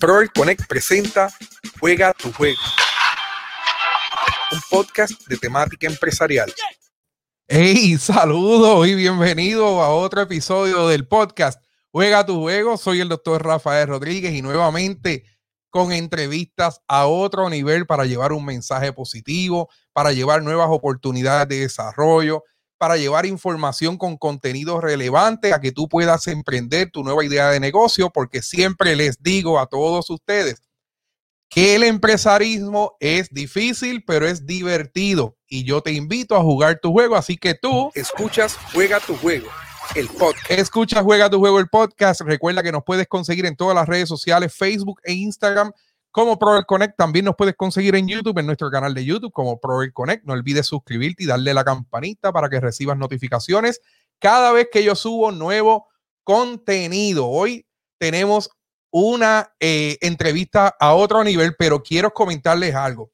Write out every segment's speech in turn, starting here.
Proel Connect presenta Juega tu juego, un podcast de temática empresarial. Hey, saludos y bienvenido a otro episodio del podcast Juega tu juego. Soy el doctor Rafael Rodríguez y nuevamente con entrevistas a otro nivel para llevar un mensaje positivo, para llevar nuevas oportunidades de desarrollo, para llevar información con contenido relevante a que tú puedas emprender tu nueva idea de negocio, porque siempre les digo a todos ustedes que el empresarismo es difícil, pero es divertido. Y yo te invito a jugar tu juego, así que tú escuchas Juega tu juego, el podcast. Escucha Juega tu juego, el podcast. Recuerda que nos puedes conseguir en todas las redes sociales, Facebook e Instagram como Proel Connect. También nos puedes conseguir en YouTube, en nuestro canal de YouTube como Proel Connect. No olvides suscribirte y darle la campanita para que recibas notificaciones cada vez que yo subo nuevo contenido. Hoy tenemos una eh, entrevista a otro nivel, pero quiero comentarles algo.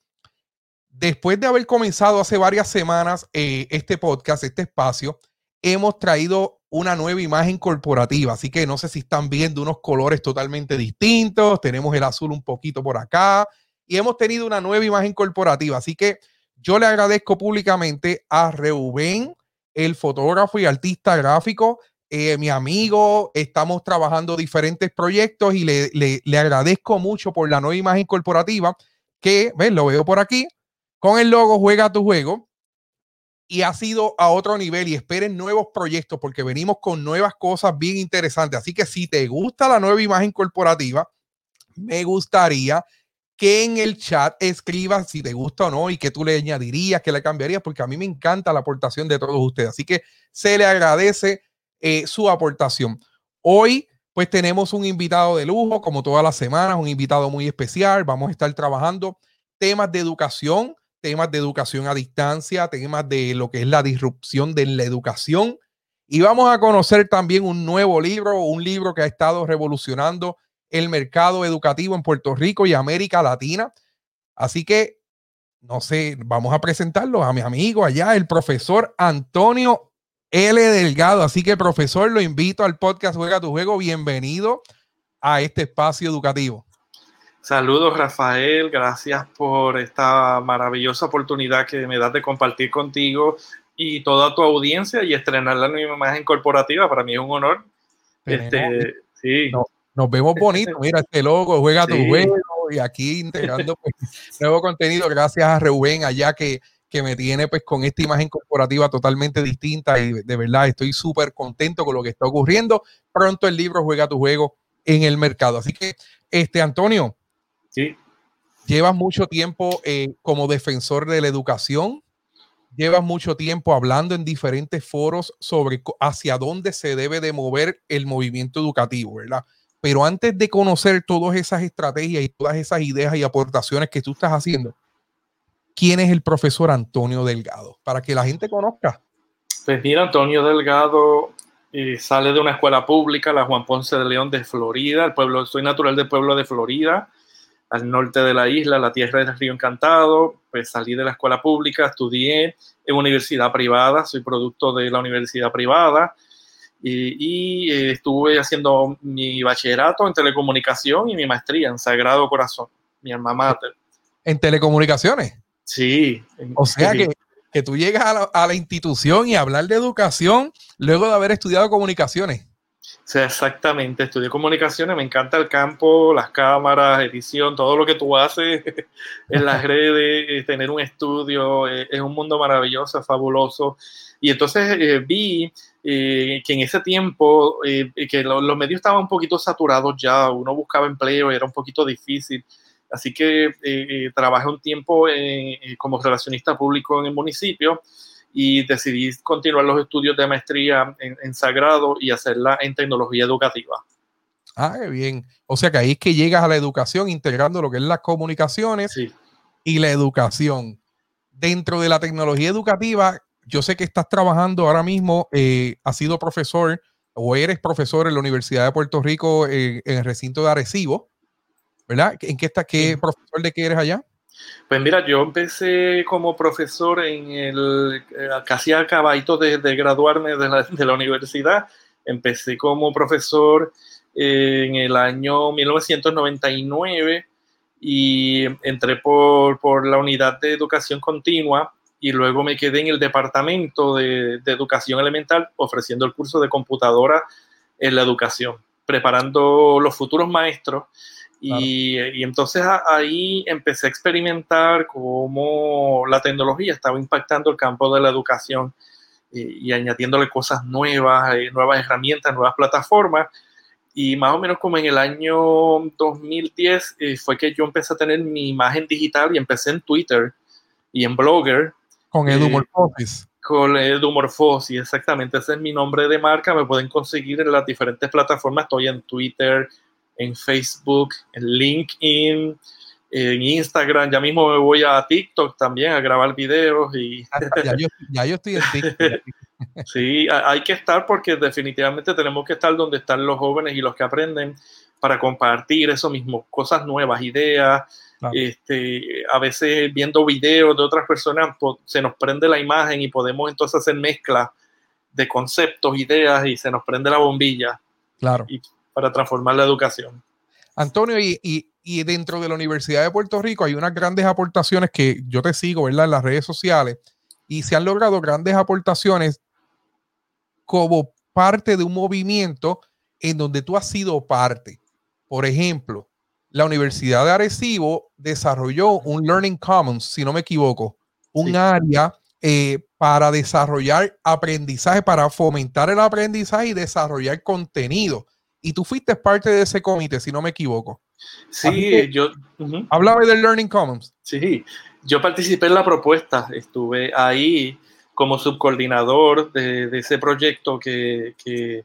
Después de haber comenzado hace varias semanas eh, este podcast, este espacio, hemos traído una nueva imagen corporativa. Así que no sé si están viendo unos colores totalmente distintos. Tenemos el azul un poquito por acá y hemos tenido una nueva imagen corporativa. Así que yo le agradezco públicamente a Reuben, el fotógrafo y artista gráfico, eh, mi amigo. Estamos trabajando diferentes proyectos y le, le, agradezco mucho por la nueva imagen corporativa que, lo veo por aquí, con el logo Juega tu juego y ha sido a otro nivel y esperen nuevos proyectos porque venimos con nuevas cosas bien interesantes. Así que si te gusta la nueva imagen corporativa, me gustaría que en el chat escribas si te gusta o no y que tú le añadirías, que le cambiarías, porque a mí me encanta la aportación de todos ustedes. Así que se le agradece eh, su aportación. Hoy, pues tenemos un invitado de lujo, como todas las semanas, un invitado muy especial. Vamos a estar trabajando temas de educación temas de educación a distancia, temas de lo que es la disrupción de la educación. Y vamos a conocer también un nuevo libro, un libro que ha estado revolucionando el mercado educativo en Puerto Rico y América Latina. Así que, no sé, vamos a presentarlo a mi amigo allá, el profesor Antonio L. Delgado. Así que, profesor, lo invito al podcast Juega tu Juego. Bienvenido a este espacio educativo. Saludos Rafael, gracias por esta maravillosa oportunidad que me das de compartir contigo y toda tu audiencia y estrenar la nueva imagen corporativa. Para mí es un honor. Este, sí. Nos, vemos bonitos. Mira este logo, juega tu juego y aquí integrando pues, nuevo contenido. Gracias a Reuben allá que, que me tiene pues con esta imagen corporativa totalmente distinta y de verdad estoy súper contento con lo que está ocurriendo. Pronto el libro Juega tu juego en el mercado. Así que, este Antonio, Sí. Llevas mucho tiempo eh, como defensor de la educación, llevas mucho tiempo hablando en diferentes foros sobre hacia dónde se debe de mover el movimiento educativo, ¿verdad? Pero antes de conocer todas esas estrategias y todas esas ideas y aportaciones que tú estás haciendo, ¿quién es el profesor Antonio Delgado? Para que la gente conozca. Pues mira, Antonio Delgado eh, sale de una escuela pública, la Juan Ponce de León de Florida, el pueblo, soy natural del pueblo de Florida al norte de la isla, la tierra del río encantado, pues salí de la escuela pública, estudié en universidad privada, soy producto de la universidad privada y, eh, estuve haciendo mi bachillerato en telecomunicación y mi maestría en Sagrado Corazón, mi alma mater. ¿En telecomunicaciones? Sí. O sea que, que tú llegas a la, a la institución y hablar de educación luego de haber estudiado comunicaciones. Sí, exactamente. Estudié comunicaciones, me encanta el campo, las cámaras, edición, todo lo que tú haces en las redes, eh, tener un estudio, eh, es un mundo maravilloso, fabuloso. Y entonces eh, vi que en ese tiempo, que los medios estaban un poquito saturados ya, uno buscaba empleo, era un poquito difícil. Así que trabajé un tiempo como relacionista público en el municipio y decidí continuar los estudios de maestría en, Sagrado y hacerla en tecnología educativa. Ah, qué bien. O sea que ahí es que llegas a la educación integrando lo que es las comunicaciones y la educación. Dentro de la tecnología educativa, yo sé que estás trabajando ahora mismo, eh, has sido profesor o eres profesor en la Universidad de Puerto Rico eh, en el recinto de Arecibo, ¿verdad? ¿En qué estás? ¿Qué profesor de qué eres allá? Pues mira, yo empecé como profesor en el, eh, casi acabadito de, de graduarme de la, de la, universidad. Empecé como profesor en el año 1999 y entré por, por, la unidad de educación continua y luego me quedé en el departamento de, de, educación elemental ofreciendo el curso de computadora en la educación, preparando los futuros maestros. Y, y, entonces ahí empecé a experimentar cómo la tecnología estaba impactando el campo de la educación y, y añadiéndole cosas nuevas, eh, nuevas herramientas, nuevas plataformas y más o menos como en el año 2010 eh, fue que yo empecé a tener mi imagen digital y empecé en Twitter y en Blogger. Con Edumorphosis. Eh, con Edumorphosis, exactamente. Ese es mi nombre de marca. Me pueden conseguir en las diferentes plataformas. Estoy en Twitter, en Facebook, en LinkedIn, en Instagram. Ya mismo me voy a TikTok también a grabar videos. Y... ya, yo, ya yo estoy en TikTok. Sí, hay que estar porque definitivamente tenemos que estar donde están los jóvenes y los que aprenden para compartir eso mismo, cosas nuevas, ideas. Este, a veces viendo videos de otras personas se nos prende la imagen y podemos entonces hacer mezcla de conceptos, ideas y se nos prende la bombilla. Claro. Y, para transformar la educación. Antonio, y, y, y, dentro de la Universidad de Puerto Rico hay unas grandes aportaciones que yo te sigo, ¿verdad? En las redes sociales y se han logrado grandes aportaciones como parte de un movimiento en donde tú has sido parte. Por ejemplo, la Universidad de Arecibo desarrolló un Learning Commons, si no me equivoco, un sí. área eh, para desarrollar aprendizaje, para fomentar el aprendizaje y desarrollar contenido. Y tú fuiste parte de ese comité, si no me equivoco. Sí, yo... Uh -huh. Hablaba del Learning Commons. Sí, yo participé en la propuesta, estuve ahí como subcoordinador de, de ese proyecto que, que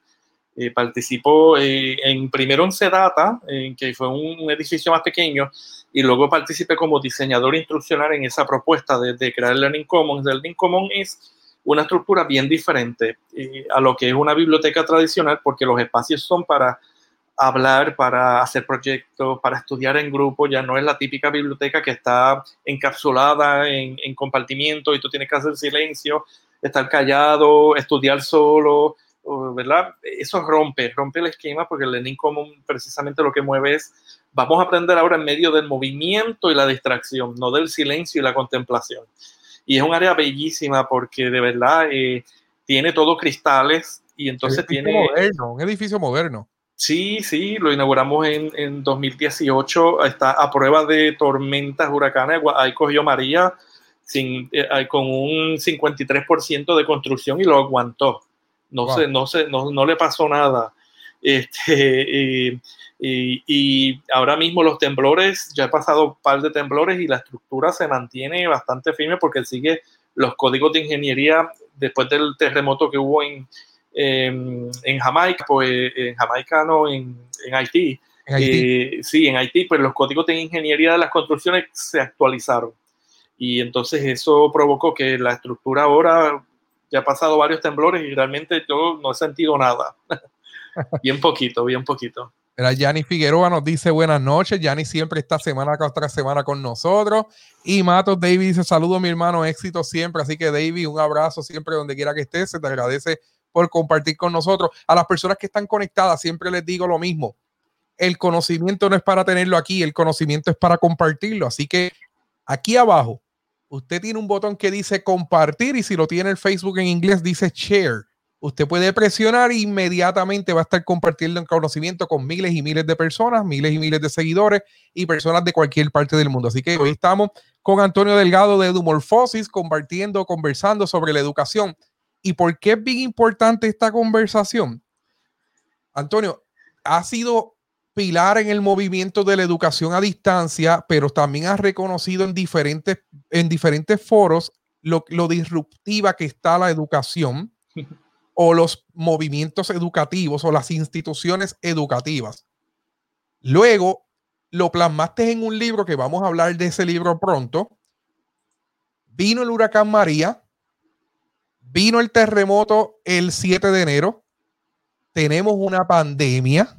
eh, participó eh, en primero en Sedata, en que fue un, edificio más pequeño, y luego participé como diseñador instruccional en esa propuesta de, de crear el Learning Commons. El Learning Commons es una estructura bien diferente eh, a lo que es una biblioteca tradicional, porque los espacios son para hablar, para hacer proyectos, para estudiar en grupo, ya no es la típica biblioteca que está encapsulada en, en compartimiento y tú tienes que hacer silencio, estar callado, estudiar solo, ¿verdad? Eso rompe, rompe el esquema porque el learning common precisamente lo que mueve es, vamos a aprender ahora en medio del movimiento y la distracción, no del silencio y la contemplación. Y es un área bellísima porque de verdad eh, tiene todo cristales y entonces tiene... Moderno, un edificio moderno. Sí, sí, lo inauguramos en, en 2018. Está a prueba de tormentas, huracanes. Ahí cogió María sin, eh, con un 53% de construcción y lo aguantó. No, wow. se, no, se, no, no, le pasó nada. Este, y, y, ahora mismo los temblores, ya he pasado un par de temblores y la estructura se mantiene bastante firme porque sigue los códigos de ingeniería después del terremoto que hubo en, en, en, Jamaica, pues en Jamaica no, en, en Haití. ¿En Haití? Eh, sí, en Haití, pues los códigos de ingeniería de las construcciones se actualizaron. Y entonces eso provocó que la estructura ahora ya ha pasado varios temblores y realmente yo no he sentido nada. bien poquito, bien poquito. Era Yanni Figueroa nos dice buenas noches. Yanni siempre esta semana otra semana con nosotros. Y Matos David dice saludo mi hermano, éxito siempre. Así que David, un abrazo siempre donde quiera que estés. Se te agradece por compartir con nosotros. A las personas que están conectadas, siempre les digo lo mismo. El conocimiento no es para tenerlo aquí, el conocimiento es para compartirlo. Así que aquí abajo, usted tiene un botón que dice compartir y si lo tiene el Facebook en inglés dice share. Usted puede presionar e inmediatamente va a estar compartiendo el conocimiento con miles y miles de personas, miles y miles de seguidores y personas de cualquier parte del mundo. Así que hoy estamos con Antonio Delgado de Edumorphosis compartiendo, conversando sobre la educación. ¿Y por qué es bien importante esta conversación? Antonio, ha sido pilar en el movimiento de la educación a distancia, pero también ha reconocido en diferentes, en diferentes foros lo disruptiva que está la educación o los movimientos educativos o las instituciones educativas. Luego lo plasmaste en un libro que vamos a hablar de ese libro pronto. Vino el huracán María, vino el terremoto el 7 de enero, tenemos una pandemia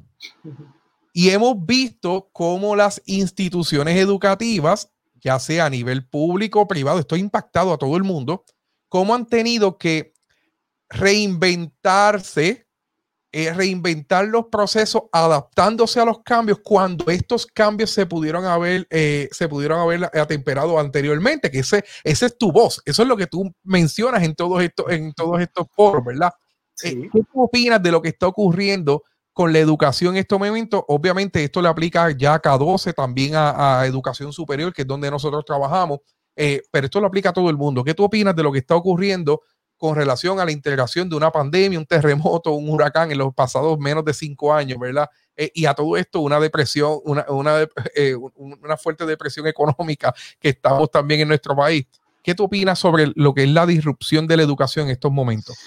y hemos visto cómo las instituciones educativas, ya sea a nivel público o privado, estoy impactado a todo el mundo, cómo han tenido que reinventarse eh, reinventar los procesos adaptándose a los cambios cuando estos cambios se pudieron haber, eh, se pudieron haber atemperado anteriormente, que ese, ese es tu voz, eso es lo que tú mencionas en todos estos, en todos estos foros, ¿verdad? Eh, ¿Qué opinas de lo que está ocurriendo con la educación en estos momentos? Obviamente esto le aplica ya a K12, también a, educación superior, que es donde nosotros trabajamos, pero esto lo aplica a todo el mundo. ¿Qué tú opinas de lo que está ocurriendo con relación a la integración de una pandemia, un terremoto, un huracán en los pasados menos de cinco años, ¿verdad? Eh, y a todo esto una depresión, una, una, eh, una, fuerte depresión económica que estamos también en nuestro país. ¿Qué tú opinas sobre lo que es la disrupción de la educación en estos momentos?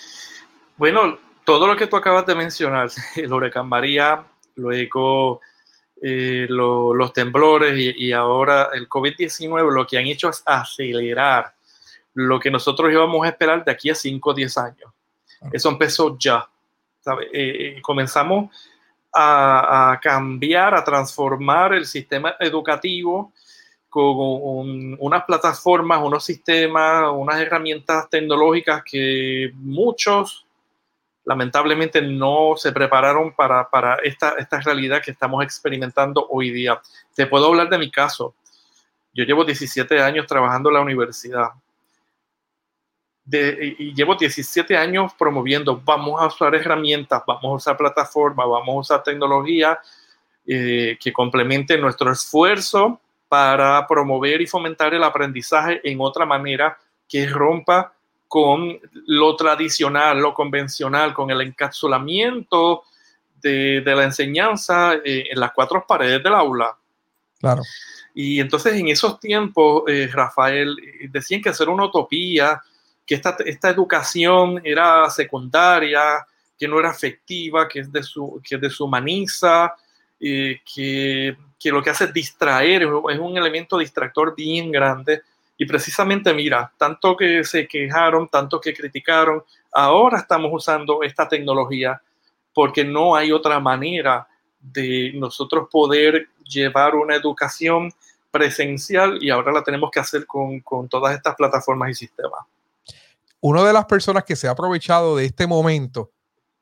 Bueno, todo lo que tú acabas de mencionar, el huracán María, luego eh, los temblores y, y ahora el COVID-19, lo que han hecho es acelerar lo que nosotros íbamos a esperar de aquí a 5 o 10 años. Eso empezó ya. Eh, eh, comenzamos a, cambiar, a transformar el sistema educativo con unas plataformas, unos sistemas, unas herramientas tecnológicas que muchos lamentablemente no se prepararon para, para esta, esta realidad que estamos experimentando hoy día. Te puedo hablar de mi caso. Yo llevo 17 años trabajando en la universidad y llevo 17 años promoviendo, vamos a usar herramientas, vamos a usar plataformas, vamos a usar tecnología eh, que complemente nuestro esfuerzo para promover y fomentar el aprendizaje en otra manera que rompa con lo tradicional, lo convencional, con el encapsulamiento de, de la enseñanza eh, en las cuatro paredes del aula. Claro. Y entonces en esos tiempos, eh, Rafael, decían que hacer una utopía, que esta, esta educación era secundaria, que no era afectiva, que, es de su, que deshumaniza, eh, que, que, lo que hace es distraer, es un elemento distractor bien grande. Y precisamente, mira, tanto que se quejaron, tanto que criticaron, ahora estamos usando esta tecnología porque no hay otra manera de nosotros poder llevar una educación presencial y ahora la tenemos que hacer con, con todas estas plataformas y sistemas una de las personas que se ha aprovechado de este momento,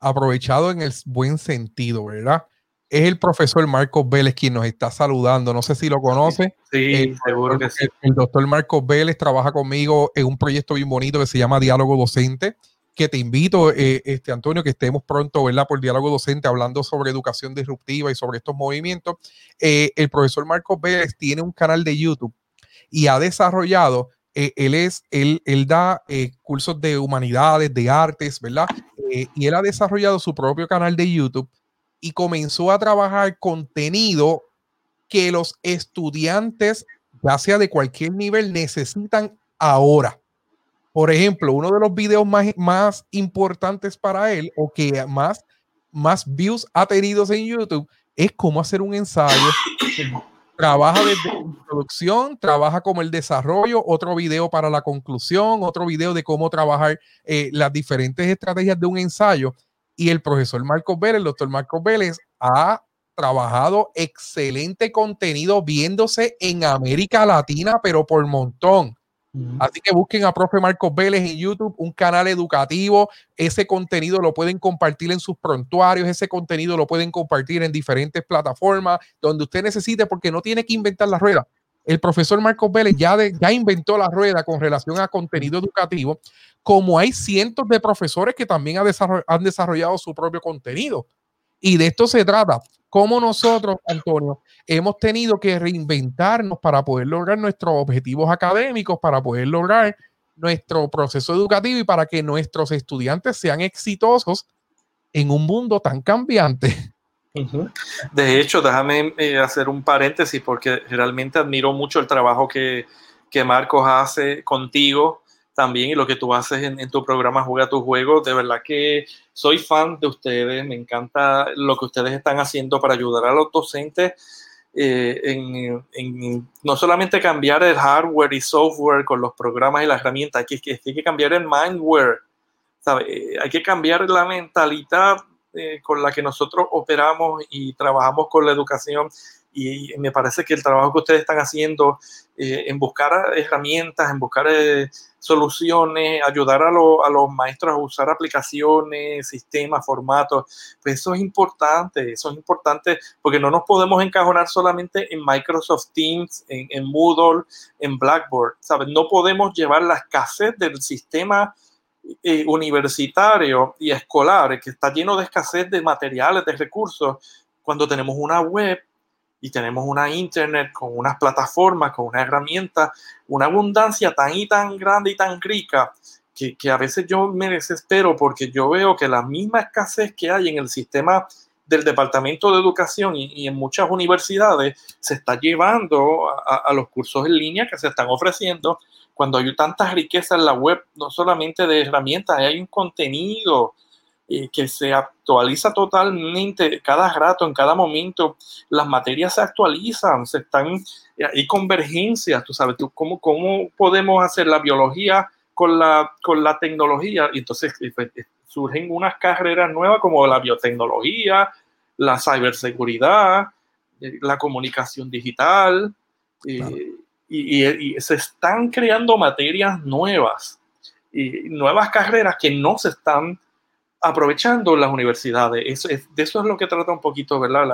aprovechado en el buen sentido, ¿verdad? Es el profesor Marcos Vélez quien nos está saludando. No sé si lo conoce. Sí, eh, seguro que sí. El, doctor Marcos Vélez trabaja conmigo en un proyecto bien bonito que se llama Diálogo Docente, que te invito, eh, este, Antonio, que estemos pronto, ¿verdad? Por Diálogo Docente, hablando sobre educación disruptiva y sobre estos movimientos. Eh, el profesor Marcos Vélez tiene un canal de YouTube y ha desarrollado eh, él, es, él, él da eh, cursos de humanidades, de artes, ¿verdad? Eh, y él ha desarrollado su propio canal de YouTube y comenzó a trabajar contenido que los estudiantes, ya sea de cualquier nivel, necesitan ahora. Por ejemplo, uno de los videos más, más importantes para él o que más, más views ha tenido en YouTube es cómo hacer un ensayo trabaja desde la introducción, trabaja como el desarrollo, otro video para la conclusión, otro video de cómo trabajar eh, las diferentes estrategias de un ensayo. Y el profesor Marcos Vélez, el doctor Marcos Vélez, ha trabajado excelente contenido viéndose en América Latina, pero por montón. Así que busquen a Profe Marcos Vélez en YouTube, un canal educativo. Ese contenido lo pueden compartir en sus prontuarios, ese contenido lo pueden compartir en diferentes plataformas donde usted necesite, porque no tiene que inventar la rueda. El profesor Marcos Vélez ya, ya inventó la rueda con relación a contenido educativo, como hay cientos de profesores que también han desarrollado su propio contenido. Y de esto se trata. Como nosotros, Antonio, hemos tenido que reinventarnos para poder lograr nuestros objetivos académicos, para poder lograr nuestro proceso educativo y para que nuestros estudiantes sean exitosos en un mundo tan cambiante. De hecho, déjame eh, hacer un paréntesis porque realmente admiro mucho el trabajo que, que Marcos hace contigo también y lo que tú haces en, tu programa Juega tu juego. De verdad que soy fan de ustedes, me encanta lo que ustedes están haciendo para ayudar a los docentes eh, en, no solamente cambiar el hardware y software con los programas y las herramientas, hay que, hay que cambiar el mindware, ¿sabe? hay que cambiar la mentalidad eh, con la que nosotros operamos y trabajamos con la educación y me parece que el trabajo que ustedes están haciendo eh, en buscar herramientas, en buscar eh, soluciones, ayudar a, a, los maestros a usar aplicaciones, sistemas, formatos, pues eso es importante, eso es importante porque no nos podemos encajonar solamente en Microsoft Teams, en, en Moodle, en Blackboard, ¿sabes? No podemos llevar la escasez del sistema eh, universitario y escolar que está lleno de escasez de materiales, de recursos, cuando tenemos una web y tenemos una internet con unas plataformas, con una herramienta, una abundancia tan y tan grande y tan rica que, que, a veces yo me desespero porque yo veo que la misma escasez que hay en el sistema del Departamento de Educación y, en muchas universidades se está llevando a, a, los cursos en línea que se están ofreciendo. Cuando hay tanta riqueza en la web, no solamente de herramientas, hay un contenido eh, que se actualiza totalmente cada rato, en cada momento. Las materias se actualizan, se están, eh, hay convergencias, tú sabes, tú, ¿cómo, ¿cómo podemos hacer la biología con la, con la tecnología? Y entonces eh, pues, surgen unas carreras nuevas como la biotecnología, la ciberseguridad, la comunicación digital. Y, y, se están creando materias nuevas y nuevas carreras que no se están aprovechando las universidades. Eso es, de eso es lo que trata un poquito, ¿verdad?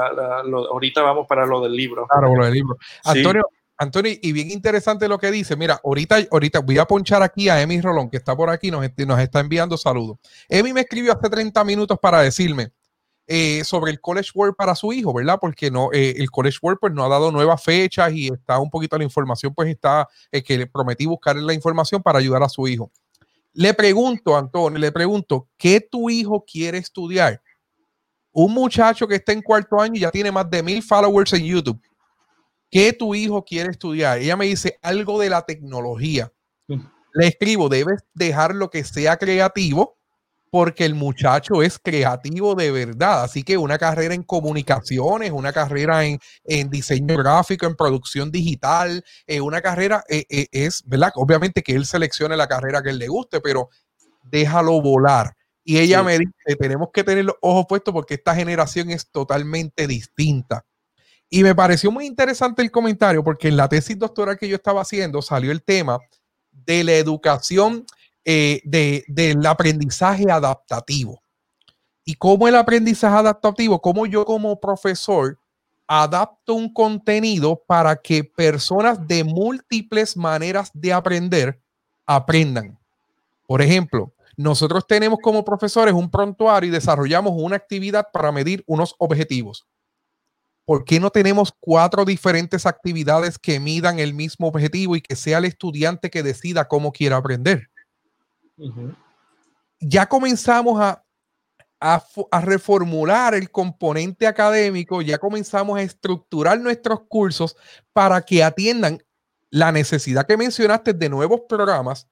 ahorita vamos para lo del libro. Claro, lo del libro. Antonio, Antonio, y bien interesante lo que dice. Mira, ahorita, ahorita voy a ponchar aquí a Emi Rolón, que está por aquí, nos, nos está enviando saludos. Emi me escribió hace 30 minutos para decirme eh, sobre el College World para su hijo, ¿verdad? Porque no, eh, el College World pues no ha dado nuevas fechas y está un poquito la información, pues está, eh, que le prometí buscar la información para ayudar a su hijo. Le pregunto, Antonio, le pregunto, ¿qué tu hijo quiere estudiar? Un muchacho que está en cuarto año y ya tiene más de mil followers en YouTube. ¿Qué tu hijo quiere estudiar? Ella me dice algo de la tecnología. Le escribo, debes dejar lo que sea creativo porque el muchacho es creativo de verdad. Así que una carrera en comunicaciones, una carrera en, diseño gráfico, en producción digital, eh, una carrera eh, eh, es, ¿verdad? Obviamente que él seleccione la carrera que él le guste, pero déjalo volar. Y ella me dice, tenemos que tener los ojos puestos porque esta generación es totalmente distinta. Y me pareció muy interesante el comentario porque en la tesis doctoral que yo estaba haciendo salió el tema de la educación eh, de, del aprendizaje adaptativo. Y cómo el aprendizaje adaptativo, cómo yo como profesor adapto un contenido para que personas de múltiples maneras de aprender aprendan. Por ejemplo, nosotros tenemos como profesores un prontuario y desarrollamos una actividad para medir unos objetivos. ¿Por qué no tenemos cuatro diferentes actividades que midan el mismo objetivo y que sea el estudiante que decida cómo quiere aprender? Ya comenzamos a, a, reformular el componente académico, ya comenzamos a estructurar nuestros cursos para que atiendan la necesidad que mencionaste de nuevos programas,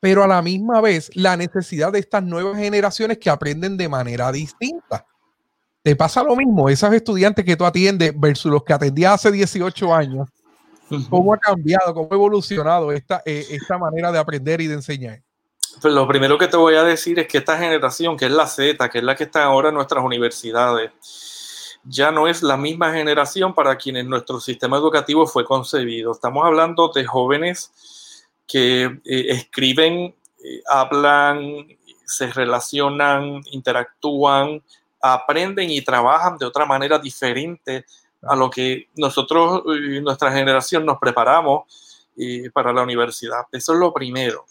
pero a la misma vez la necesidad de estas nuevas generaciones que aprenden de manera distinta. ¿Te pasa lo mismo? Esos estudiantes que tú atiendes versus los que atendías hace 18 años, ¿cómo ha cambiado, cómo ha evolucionado esta, eh, esta manera de aprender y de enseñar? Pues lo primero que te voy a decir es que esta generación, que es la Z, que es la que está ahora en nuestras universidades, ya no es la misma generación para quienes nuestro sistema educativo fue concebido. Estamos hablando de jóvenes que eh, escriben, eh, hablan, se relacionan, interactúan, aprenden y trabajan de otra manera diferente a lo que nosotros, y nuestra generación, nos preparamos eh, para la universidad. Eso es lo primero.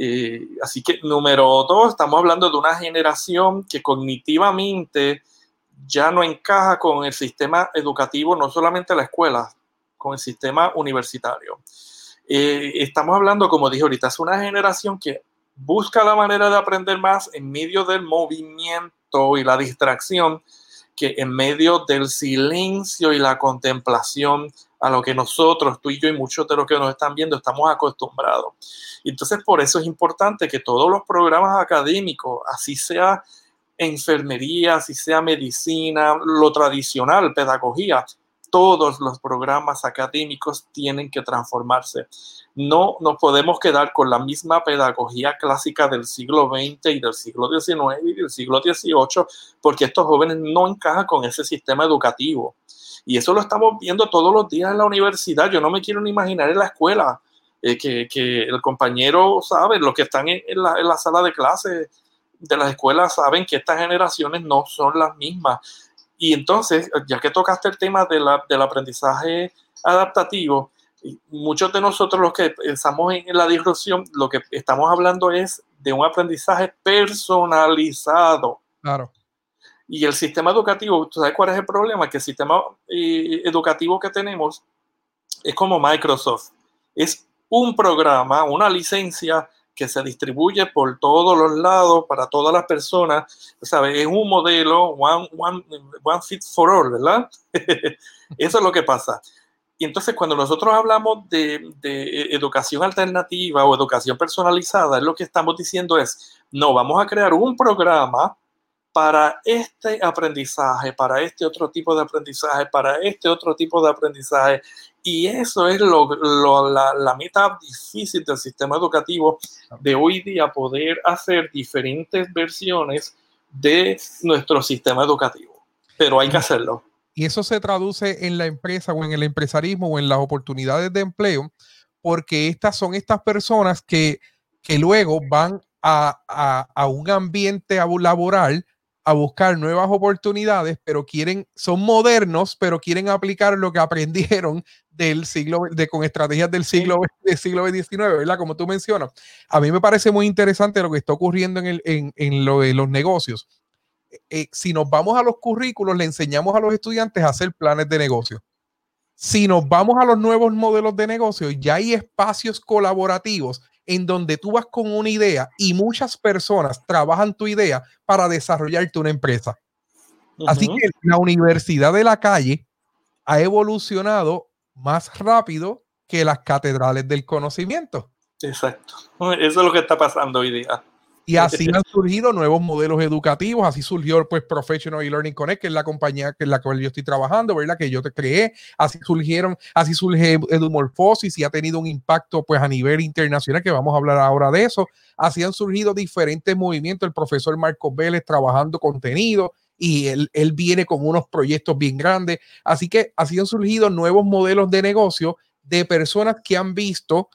Eh, así que número dos, estamos hablando de una generación que cognitivamente ya no encaja con el sistema educativo, no solamente la escuela, con el sistema universitario. Eh, estamos hablando, como dije ahorita, es una generación que busca la manera de aprender más en medio del movimiento y la distracción que en medio del silencio y la contemplación a lo que nosotros, tú y yo y muchos de los que nos están viendo estamos acostumbrados. Entonces, por eso es importante que todos los programas académicos, así sea enfermería, así sea medicina, lo tradicional, pedagogía, todos los programas académicos tienen que transformarse. No nos podemos quedar con la misma pedagogía clásica del siglo XX y del siglo XIX y del siglo XVIII, porque estos jóvenes no encajan con ese sistema educativo. Y eso lo estamos viendo todos los días en la universidad. Yo no me quiero ni imaginar en la escuela eh, que, el compañero sabe, los que están en, la, en la sala de clases de las escuelas saben que estas generaciones no son las mismas y entonces, ya que tocaste el tema de la, del aprendizaje adaptativo, muchos de nosotros los que estamos en la disrupción, lo que estamos hablando es de un aprendizaje personalizado. Claro. Y el sistema educativo, ¿tú sabes cuál es el problema? Que el sistema eh, educativo que tenemos es como Microsoft. Es un programa, una licencia que se distribuye por todos los lados para todas las personas, ¿sabes? Es un modelo one, one, one fit for all, ¿verdad? Eso es lo que pasa. Y entonces cuando nosotros hablamos de, de, educación alternativa o educación personalizada, lo que estamos diciendo es, no, vamos a crear un programa para este aprendizaje, para este otro tipo de aprendizaje, para este otro tipo de aprendizaje. Y eso es lo, la, la, meta difícil del sistema educativo de hoy día, poder hacer diferentes versiones de nuestro sistema educativo. Pero hay que hacerlo. Y eso se traduce en la empresa o en el empresarismo o en las oportunidades de empleo, porque estas son estas personas que, que luego van a, a, a un ambiente laboral a buscar nuevas oportunidades, pero quieren, son modernos, pero quieren aplicar lo que aprendieron del siglo, de, con estrategias del siglo, del siglo XIX, ¿verdad? Como tú mencionas. A mí me parece muy interesante lo que está ocurriendo en, el, en, en lo de los negocios. Eh, si nos vamos a los currículos, le enseñamos a los estudiantes a hacer planes de negocio. Si nos vamos a los nuevos modelos de negocio, ya hay espacios colaborativos en donde tú vas con una idea y muchas personas trabajan tu idea para desarrollarte una empresa. Así que la universidad de la calle ha evolucionado más rápido que las catedrales del conocimiento. Exacto. Eso es lo que está pasando hoy día. Y así han surgido nuevos modelos educativos, así surgió pues Professional e Learning Connect, que es la compañía que en la cual yo estoy trabajando, ¿verdad? Que yo te creé, así surgieron, así surge Edumorphosis y ha tenido un impacto pues a nivel internacional, que vamos a hablar ahora de eso. Así han surgido diferentes movimientos, el profesor Marcos Vélez trabajando contenido, y él, él, viene con unos proyectos bien grandes. Así que así han surgido nuevos modelos de negocio de personas que han visto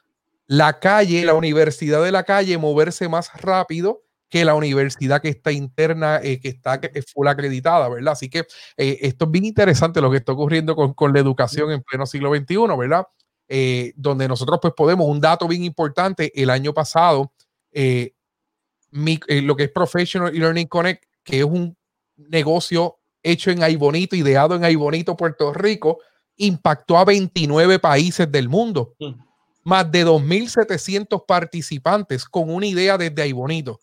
la calle, la universidad de la calle, moverse más rápido que la universidad que está interna, eh, que está full acreditada, ¿verdad? Así que eh, esto es bien interesante lo que está ocurriendo con, con la educación en pleno siglo XXI, ¿verdad? Eh, donde nosotros pues podemos, un dato bien importante, el año pasado, lo que es Professional Learning Connect, que es un negocio hecho en Aibonito, ideado en Aibonito, Puerto Rico, impactó a 29 países del mundo. Mm más de 2.700 participantes con una idea desde ahí bonito.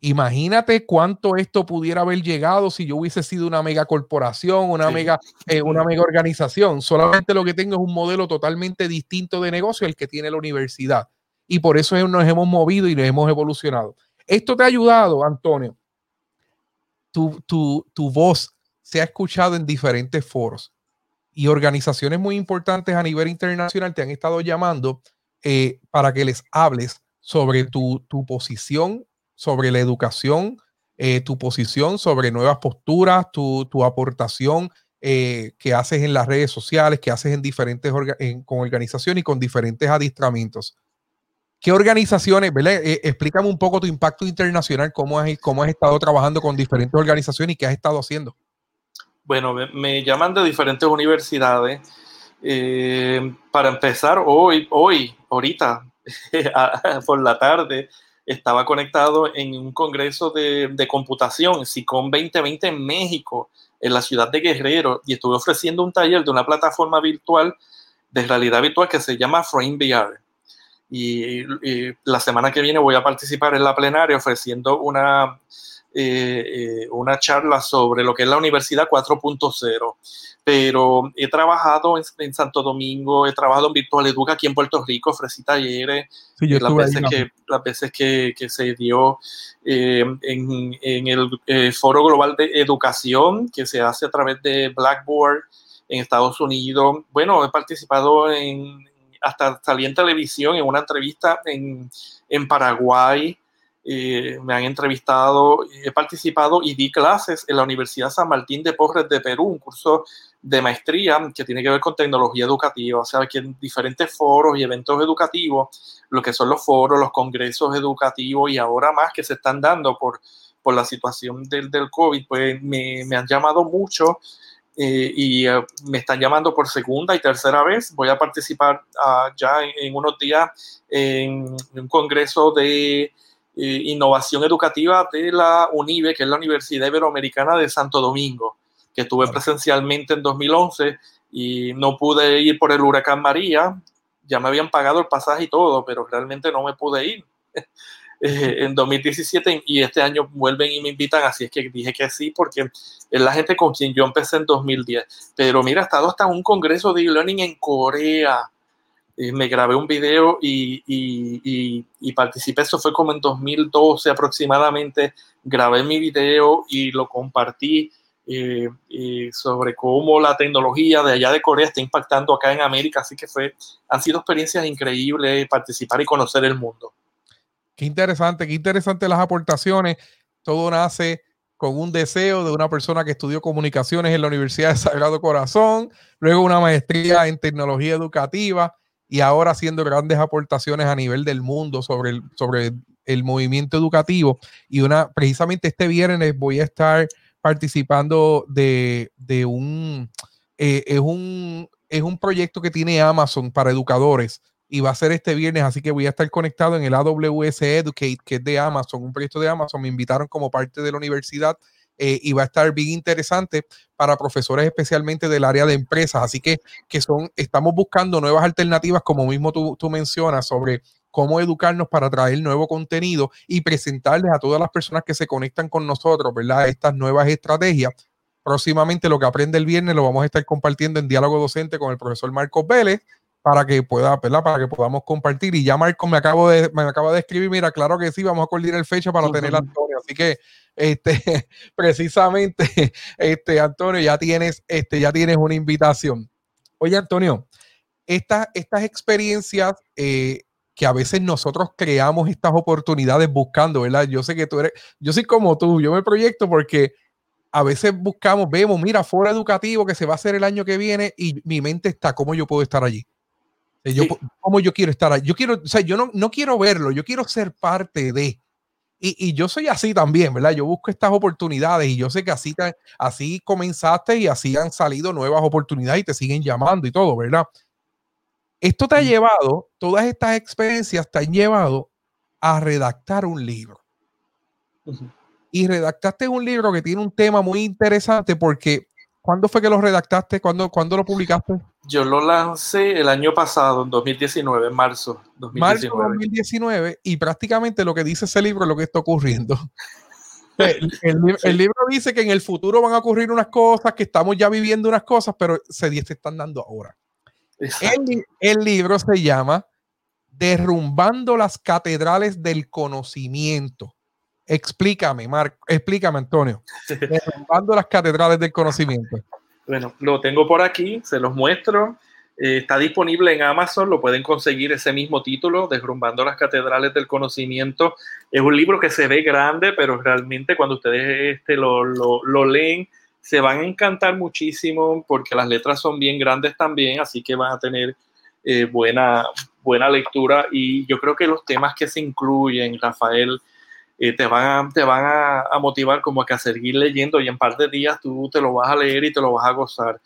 Imagínate cuánto esto pudiera haber llegado si yo hubiese sido una mega corporación, una, mega, eh, una mega organización. Solamente lo que tengo es un modelo totalmente distinto de negocio el que tiene la universidad. Y por eso nos hemos movido y nos hemos evolucionado. Esto te ha ayudado, Antonio. Tu, tu, tu voz se ha escuchado en diferentes foros y organizaciones muy importantes a nivel internacional te han estado llamando eh, para que les hables sobre tu, tu posición, sobre la educación, eh, tu posición sobre nuevas posturas, tu, tu aportación eh, que haces en las redes sociales, que haces en diferentes con organizaciones y con diferentes adiestramientos. ¿Qué organizaciones, explícame un poco tu impacto internacional, cómo has, cómo has estado trabajando con diferentes organizaciones y qué has estado haciendo? Bueno, me, llaman de diferentes universidades. Eh, para empezar, hoy, hoy, ahorita, por la tarde, estaba conectado en un congreso de, computación, SICOM 2020 en México, en la ciudad de Guerrero, y estuve ofreciendo un taller de una plataforma virtual de realidad virtual que se llama Frame VR. y, la semana que viene voy a participar en la plenaria ofreciendo una eh, eh, una charla sobre lo que es la Universidad 4.0, pero he trabajado en, Santo Domingo, he trabajado en Virtual Educa aquí en Puerto Rico, ofrecí talleres, las, veces que, las veces que, que se dio eh, en, en, el Foro Global de Educación que se hace a través de Blackboard en Estados Unidos. Bueno, he participado en, hasta salí en televisión en una entrevista en, en Paraguay. Eh, me han entrevistado, he participado y di clases en la Universidad San Martín de Porres de Perú, un curso de maestría que tiene que ver con tecnología educativa, o sea, que en diferentes foros y eventos educativos, lo que son los foros, los congresos educativos y ahora más que se están dando por, por la situación del, del COVID, pues me, me han llamado mucho eh, y eh, me están llamando por segunda y tercera vez. Voy a participar uh, ya en, unos días en un congreso de eh, innovación educativa de la UNIBE, que es la Universidad Iberoamericana de Santo Domingo, que estuve presencialmente en 2011 y no pude ir por el huracán María. Ya me habían pagado el pasaje y todo, pero realmente no me pude ir. eh, en 2017 y este año vuelven y me invitan, así es que dije que sí, porque es la gente con quien yo empecé en 2010. Pero mira, he estado hasta un congreso de e-learning en Corea. Eh, me grabé un video y, participé, eso fue como en 2012 aproximadamente, grabé mi video y lo compartí eh, sobre cómo la tecnología de allá de Corea está impactando acá en América, así que fue, han sido experiencias increíbles participar y conocer el mundo. Qué interesante, qué interesante las aportaciones. Todo nace con un deseo de una persona que estudió comunicaciones en la Universidad de Sagrado Corazón, luego una maestría en tecnología educativa y ahora haciendo grandes aportaciones a nivel del mundo sobre el, sobre el movimiento educativo. Y una, precisamente este viernes voy a estar participando de, de un, eh, es un, es un proyecto que tiene Amazon para educadores y va a ser este viernes, así que voy a estar conectado en el AWS Educate, que es de Amazon, un proyecto de Amazon. Me invitaron como parte de la universidad eh, y va a estar bien interesante para profesores especialmente del área de empresas. Así que, que son, estamos buscando nuevas alternativas, como mismo tú, tú mencionas, sobre cómo educarnos para traer nuevo contenido y presentarles a todas las personas que se conectan con nosotros, ¿verdad? Estas nuevas estrategias. Próximamente lo que aprende el viernes lo vamos a estar compartiendo en diálogo docente con el profesor Marcos Vélez para que pueda, ¿verdad? Para que podamos compartir. Y ya Marco me acabo de, me acaba de escribir, mira, claro que sí, vamos a coordinar fecha para uh -huh. tener a Antonio. Así que, este, precisamente, este, Antonio, ya tienes, este, ya tienes una invitación. Oye, Antonio, esta, estas experiencias eh, que a veces nosotros creamos estas oportunidades buscando, ¿verdad? Yo sé que tú eres, yo soy como tú, yo me proyecto porque a veces buscamos, vemos, mira, foro educativo que se va a hacer el año que viene y mi mente está, ¿cómo yo puedo estar allí? Yo, sí. ¿Cómo yo quiero estar ahí? Yo quiero, o sea, yo no, no quiero verlo, yo quiero ser parte de. Y, y, yo soy así también, ¿verdad? Yo busco estas oportunidades y yo sé que así, así comenzaste y así han salido nuevas oportunidades y te siguen llamando y todo, ¿verdad? Esto te ha llevado, todas estas experiencias te han llevado a redactar un libro. Uh -huh. Y redactaste un libro que tiene un tema muy interesante porque ¿cuándo fue que lo redactaste? ¿Cuándo, ¿cuándo lo publicaste? Yo lo lancé el año pasado, en 2019, en marzo 2019. Marzo 2019, y prácticamente lo que dice ese libro es lo que está ocurriendo. El, el, el, libro dice que en el futuro van a ocurrir unas cosas, que estamos ya viviendo unas cosas, pero se, se están dando ahora. El, el, libro se llama Derrumbando las catedrales del conocimiento. Explícame, Marco, explícame, Antonio. Derrumbando las catedrales del conocimiento. Bueno, lo tengo por aquí, se los muestro. Eh, está disponible en Amazon, lo pueden conseguir ese mismo título, Derrumbando las Catedrales del Conocimiento. Es un libro que se ve grande, pero realmente cuando ustedes este, lo, lo, leen, se van a encantar muchísimo porque las letras son bien grandes también, así que van a tener eh, buena, buena lectura. Y yo creo que los temas que se incluyen, Rafael, te van, a, te van a, motivar como que a seguir leyendo y en par de días tú te lo vas a leer y te lo vas a gozar.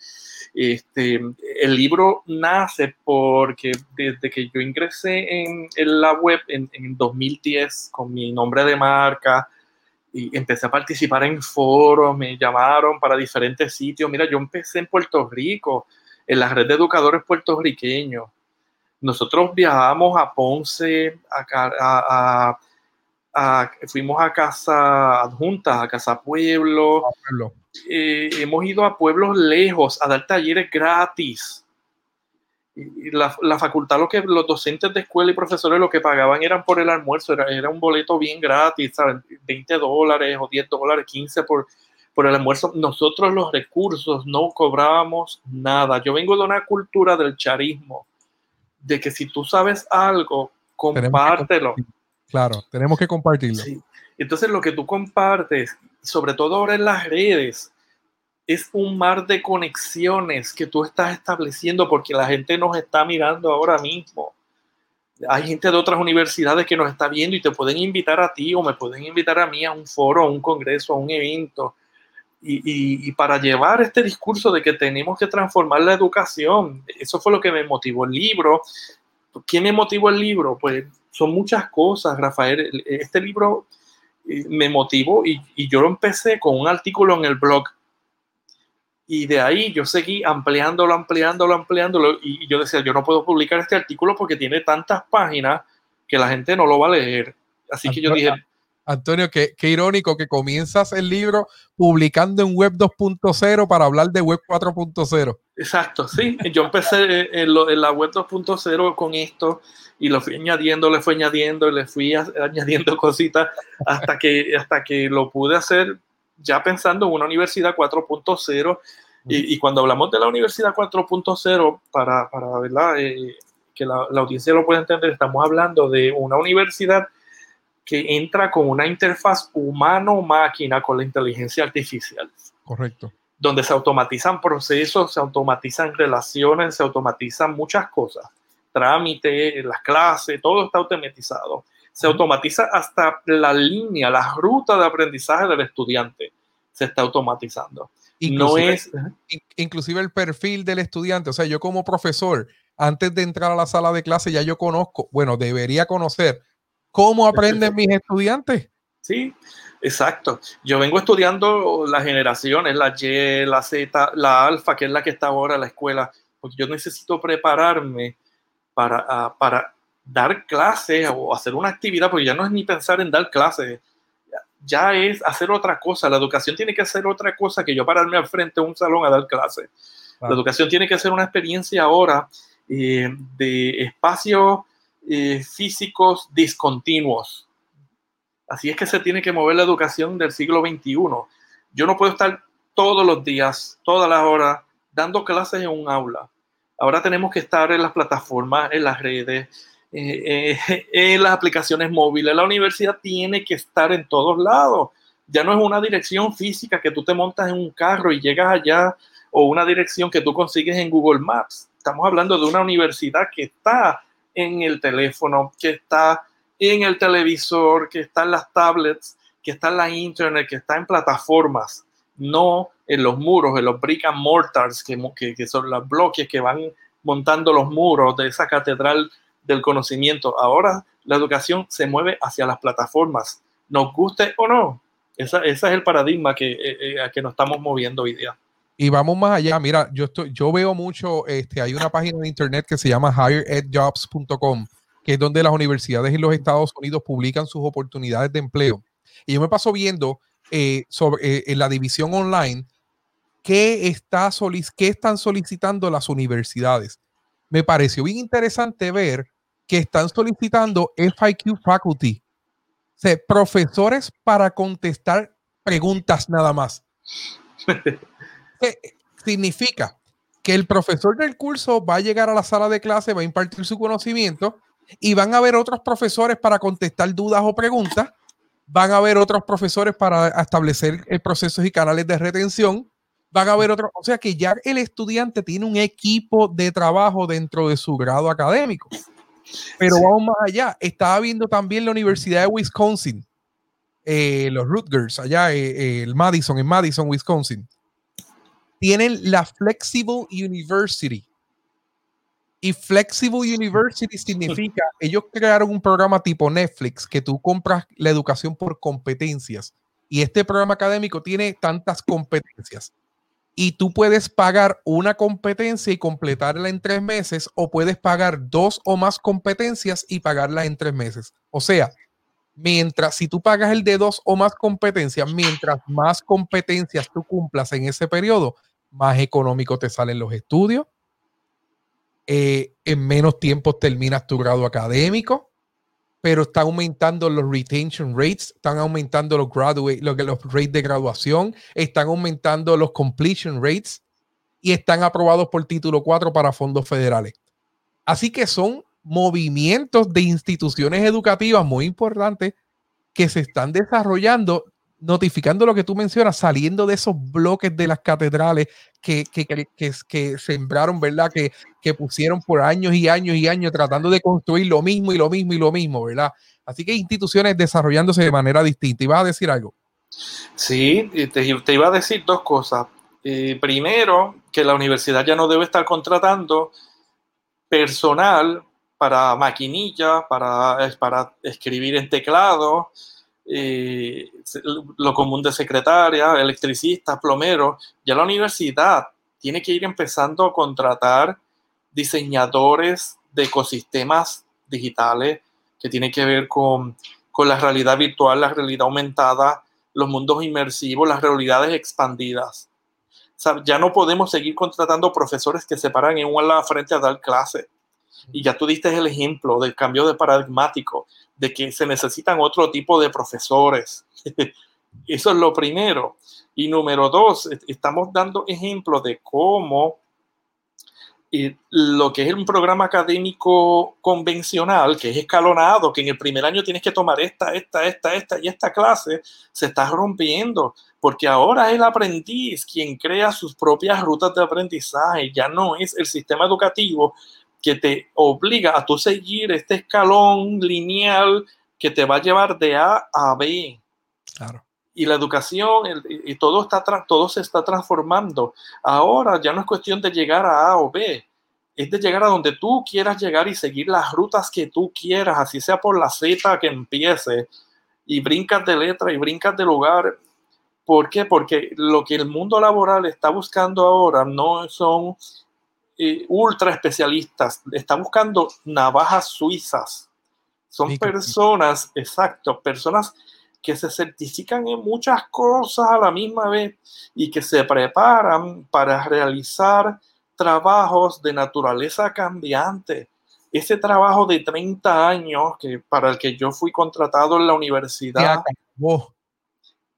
Este, el libro nace porque desde que yo ingresé en, en la web en, en, 2010 con mi nombre de marca y empecé a participar en foros, me llamaron para diferentes sitios. Mira, yo empecé en Puerto Rico, en la red de educadores puertorriqueños. Nosotros viajamos a Ponce, a, a, a a, fuimos a casa adjuntas, a casa pueblo. pueblo. Eh, hemos ido a pueblos lejos a dar talleres gratis. Y la, la, facultad, lo que los docentes de escuela y profesores lo que pagaban eran por el almuerzo, era, era un boleto bien gratis, ¿saben? 20 dólares o 10 dólares, 15 por, por el almuerzo. Nosotros los recursos no cobrábamos nada. Yo vengo de una cultura del charismo, de que si tú sabes algo, compártelo. Claro, tenemos que compartirlo. Entonces lo que tú compartes, sobre todo ahora en las redes, es un mar de conexiones que tú estás estableciendo porque la gente nos está mirando ahora mismo. Hay gente de otras universidades que nos está viendo y te pueden invitar a ti o me pueden invitar a mí a un foro, a un congreso, a un evento. Y, y, para llevar este discurso de que tenemos que transformar la educación, eso fue lo que me motivó el libro. ¿Quién me motivó el libro? Pues son muchas cosas, Rafael. Este libro eh, me motivó y, y yo lo empecé con un artículo en el blog y de ahí yo seguí ampliándolo, ampliándolo, ampliándolo. Y yo decía, yo no puedo publicar este artículo porque tiene tantas páginas que la gente no lo va a leer. Así que yo dije... Antonio, qué, qué irónico que comienzas el libro publicando en Web 2.0 para hablar de Web 4.0. Exacto, sí. Yo empecé en, la Web 2.0 con esto y lo fui añadiendo, le fui añadiendo, le fui añadiendo cositas hasta que, hasta que lo pude hacer ya pensando en una universidad 4.0, y, cuando hablamos de la universidad 4.0, para, para. Eh, que la, la, audiencia lo pueda entender, estamos hablando de una universidad que entra con una interfaz humano-máquina con la inteligencia artificial. Correcto. Donde se automatizan procesos, se automatizan relaciones, se automatizan muchas cosas. Trámite, las clases, todo está automatizado se automatiza hasta la línea, la ruta de aprendizaje del estudiante se está automatizando. Inclusive, no es inclusive el perfil del estudiante, o sea, yo como profesor, antes de entrar a la sala de clase ya yo conozco, bueno, debería conocer cómo aprenden mis estudiantes. Sí, exacto. Yo vengo estudiando las generaciones, la Y, la Z, la alfa, que es la que está ahora en la escuela, porque yo necesito prepararme para, ah, para dar clases o hacer una actividad, porque ya no es ni pensar en dar clases, ya es hacer otra cosa. La educación tiene que ser otra cosa que yo pararme al frente de un salón a dar clases. La educación tiene que ser una experiencia ahora eh, de espacios físicos discontinuos. Así es que se tiene que mover la educación del siglo XXI. Yo no puedo estar todos los días, todas las horas, dando clases en un aula. Ahora tenemos que estar en las plataformas, en las redes, eh, eh, en las aplicaciones móviles. La universidad tiene que estar en todos lados. Ya no es una dirección física que tú te montas en un carro y llegas allá o una dirección que tú consigues en Google Maps. Estamos hablando de una universidad que está en el teléfono, que está en el televisor, que está en las tablets, que está en la internet, que está en plataformas, no en los muros, en los brick and mortars, que, que, son los bloques que van montando los muros de esa catedral del conocimiento. Ahora la educación se mueve hacia las plataformas, nos guste o no. ese es el paradigma que, eh, eh, a que nos estamos moviendo hoy día. Y vamos más allá. Mira, yo estoy, yo veo mucho, este, hay una página de internet que se llama higheredjobs.com, que es donde las universidades en los Estados Unidos publican sus oportunidades de empleo. Y yo me paso viendo eh, sobre en la división online qué, está qué están solicitando las universidades. Me pareció bien interesante ver que están solicitando FIQ faculty, o sea, profesores para contestar preguntas nada más. significa que el profesor del curso va a llegar a la sala de clase, va a impartir su conocimiento y van a haber otros profesores para contestar dudas o preguntas, van a haber otros profesores para establecer procesos y canales de retención, van a haber otros, o sea que ya el estudiante tiene un equipo de trabajo dentro de su grado académico. Pero vamos más allá. Estaba viendo también la Universidad de Wisconsin, eh, los Rutgers, allá, eh, eh, el Madison, en Madison, Wisconsin. Tienen la Flexible University. Y Flexible University significa, ellos crearon un programa tipo Netflix, que tú compras la educación por competencias. Y este programa académico tiene tantas competencias y tú puedes pagar una competencia y completarla en tres meses o puedes pagar dos o más competencias y pagarla en tres meses. O sea, mientras si tú pagas el de dos o más competencias, mientras más competencias tú cumplas en ese periodo, más económico te salen los estudios, eh, en menos tiempo terminas tu grado académico, pero están aumentando los retention rates, están aumentando los graduate, los, los rates de graduación, están aumentando los completion rates y están aprobados por título 4 para fondos federales. Así que son movimientos de instituciones educativas muy importantes que se están desarrollando, notificando lo que tú mencionas, saliendo de esos bloques de las catedrales que, que, que, que sembraron, ¿verdad? Que, que pusieron por años y años y años tratando de construir lo mismo y lo mismo y lo mismo, ¿verdad? Así que instituciones desarrollándose de manera distinta. ¿Y vas a decir algo? Sí, te, te iba a decir dos cosas. Eh, primero, que la universidad ya no debe estar contratando personal para maquinilla, para, para escribir en teclado, eh, lo común de secretaria, electricistas, plomeros. Ya la universidad tiene que ir empezando a contratar diseñadores de ecosistemas digitales que tienen que ver con, con la realidad virtual, la realidad aumentada, los mundos inmersivos, las realidades expandidas. ya no podemos seguir contratando profesores que se paran en una frente a dar clases y ya tú diste el ejemplo del cambio de paradigmático, de que se necesitan otro tipo de profesores. Eso es lo primero. Y número dos, estamos dando ejemplos de cómo eh, lo que es un programa académico convencional, que es escalonado, que en el primer año tienes que tomar esta, esta, esta, esta y esta clase, se está rompiendo, porque ahora el aprendiz quien crea sus propias rutas de aprendizaje, ya no es el sistema educativo que te obliga a tú seguir este escalón lineal que te va a llevar de A a B. Claro. Y la educación y todo, está, todo se está transformando. Ahora ya no es cuestión de llegar a A o B, es de llegar a donde tú quieras llegar y seguir las rutas que tú quieras, así sea por la Z que empiece, y brincas de letra y brincas de lugar. ¿Por qué? Porque lo que el mundo laboral está buscando ahora no son eh, ultra especialistas, está buscando navajas suizas. Son personas, exacto, personas que se certifican en muchas cosas a la misma vez y que se preparan para realizar trabajos de naturaleza cambiante. Ese trabajo de 30 años que para el que yo fui contratado en la universidad,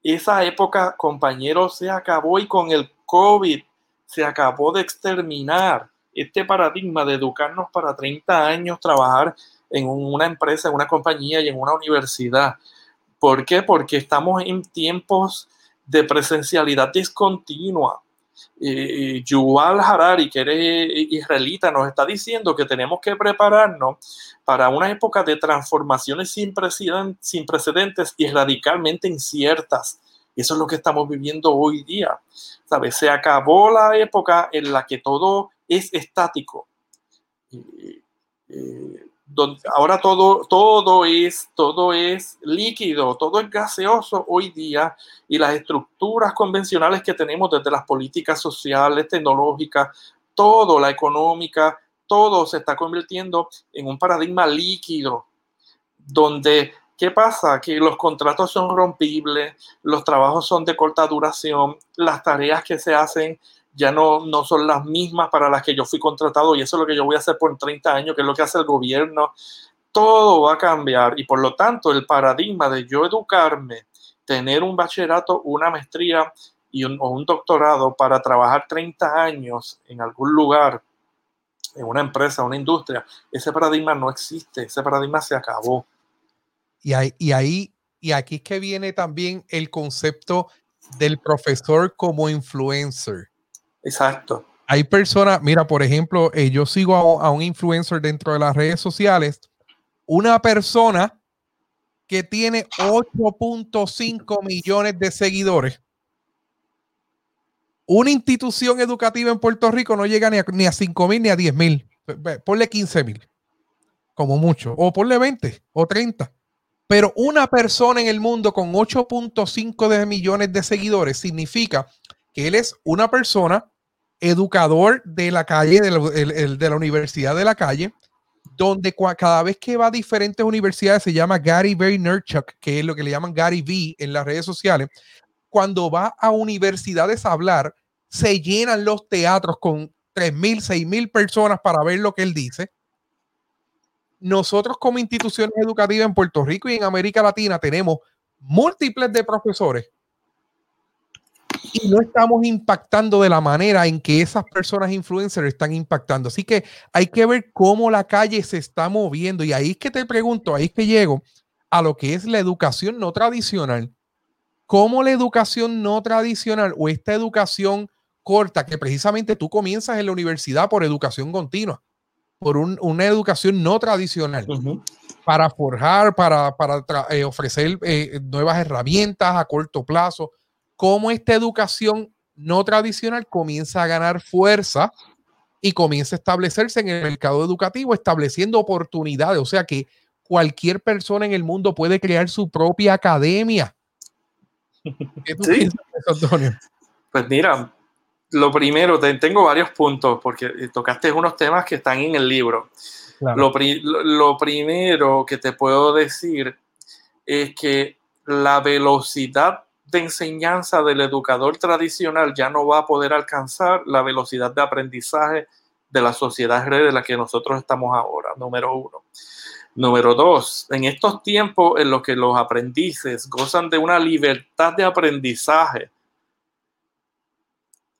esa época, compañeros, se acabó y con el COVID se acabó de exterminar este paradigma de educarnos para 30 años, trabajar en una empresa, en una compañía y en una universidad. ¿Por qué? Porque estamos en tiempos de presencialidad discontinua. Yuval Harari, que eres israelita, nos está diciendo que tenemos que prepararnos para una época de transformaciones sin precedentes y radicalmente inciertas. Eso es lo que estamos viviendo hoy día. ¿Sabes? Se acabó la época en la que todo es estático. Donde ahora todo, todo, es, todo es líquido, todo es gaseoso hoy día y las estructuras convencionales que tenemos desde las políticas sociales, tecnológicas, todo, la económica, todo se está convirtiendo en un paradigma líquido, donde ¿Qué pasa? Que los contratos son rompibles, los trabajos son de corta duración, las tareas que se hacen ya no, no son las mismas para las que yo fui contratado y eso es lo que yo voy a hacer por 30 años, que es lo que hace el gobierno. Todo va a cambiar y por lo tanto el paradigma de yo educarme, tener un bachillerato, una maestría y o un doctorado para trabajar 30 años en algún lugar, en una empresa, una industria, ese paradigma no existe, ese paradigma se acabó. Y ahí, y ahí, y aquí es que viene también el concepto del profesor como influencer. Exacto. Hay personas, mira, por ejemplo, eh, yo sigo a, un influencer dentro de las redes sociales, una persona que tiene 8.5 millones de seguidores. Una institución educativa en Puerto Rico no llega ni a, ni a 5 mil ni a 10 mil. Ponle 15 mil, como mucho. O ponle 20 o 30. Pero una persona en el mundo con 8.5 millones de seguidores significa que él es una persona educador de la calle, de la, universidad de la calle, donde cada vez que va a diferentes universidades se llama Gary Vaynerchuk, que es lo que le llaman Gary V en las redes sociales. Cuando va a universidades a hablar, se llenan los teatros con 3.000, 6.000 personas para ver lo que él dice nosotros como instituciones educativas en Puerto Rico y en América Latina tenemos múltiples de profesores y no estamos impactando de la manera en que esas personas influencers están impactando. Así que hay que ver cómo la calle se está moviendo. Y ahí es que te pregunto, ahí es que llego a lo que es la educación no tradicional. ¿Cómo la educación no tradicional o esta educación corta, que precisamente tú comienzas en la universidad por educación continua, por una educación no tradicional, para forjar, para, para eh, ofrecer eh, nuevas herramientas a corto plazo, cómo esta educación no tradicional comienza a ganar fuerza y comienza a establecerse en el mercado educativo, estableciendo oportunidades. O sea que cualquier persona en el mundo puede crear su propia academia. ¿Qué tú piensas Antonio? Pues mira, lo primero, tengo varios puntos porque tocaste unos temas que están en el libro. Lo, lo primero que te puedo decir es que la velocidad de enseñanza del educador tradicional ya no va a poder alcanzar la velocidad de aprendizaje de la sociedad red en la que nosotros estamos ahora, número uno. Número dos, en estos tiempos en los que los aprendices gozan de una libertad de aprendizaje,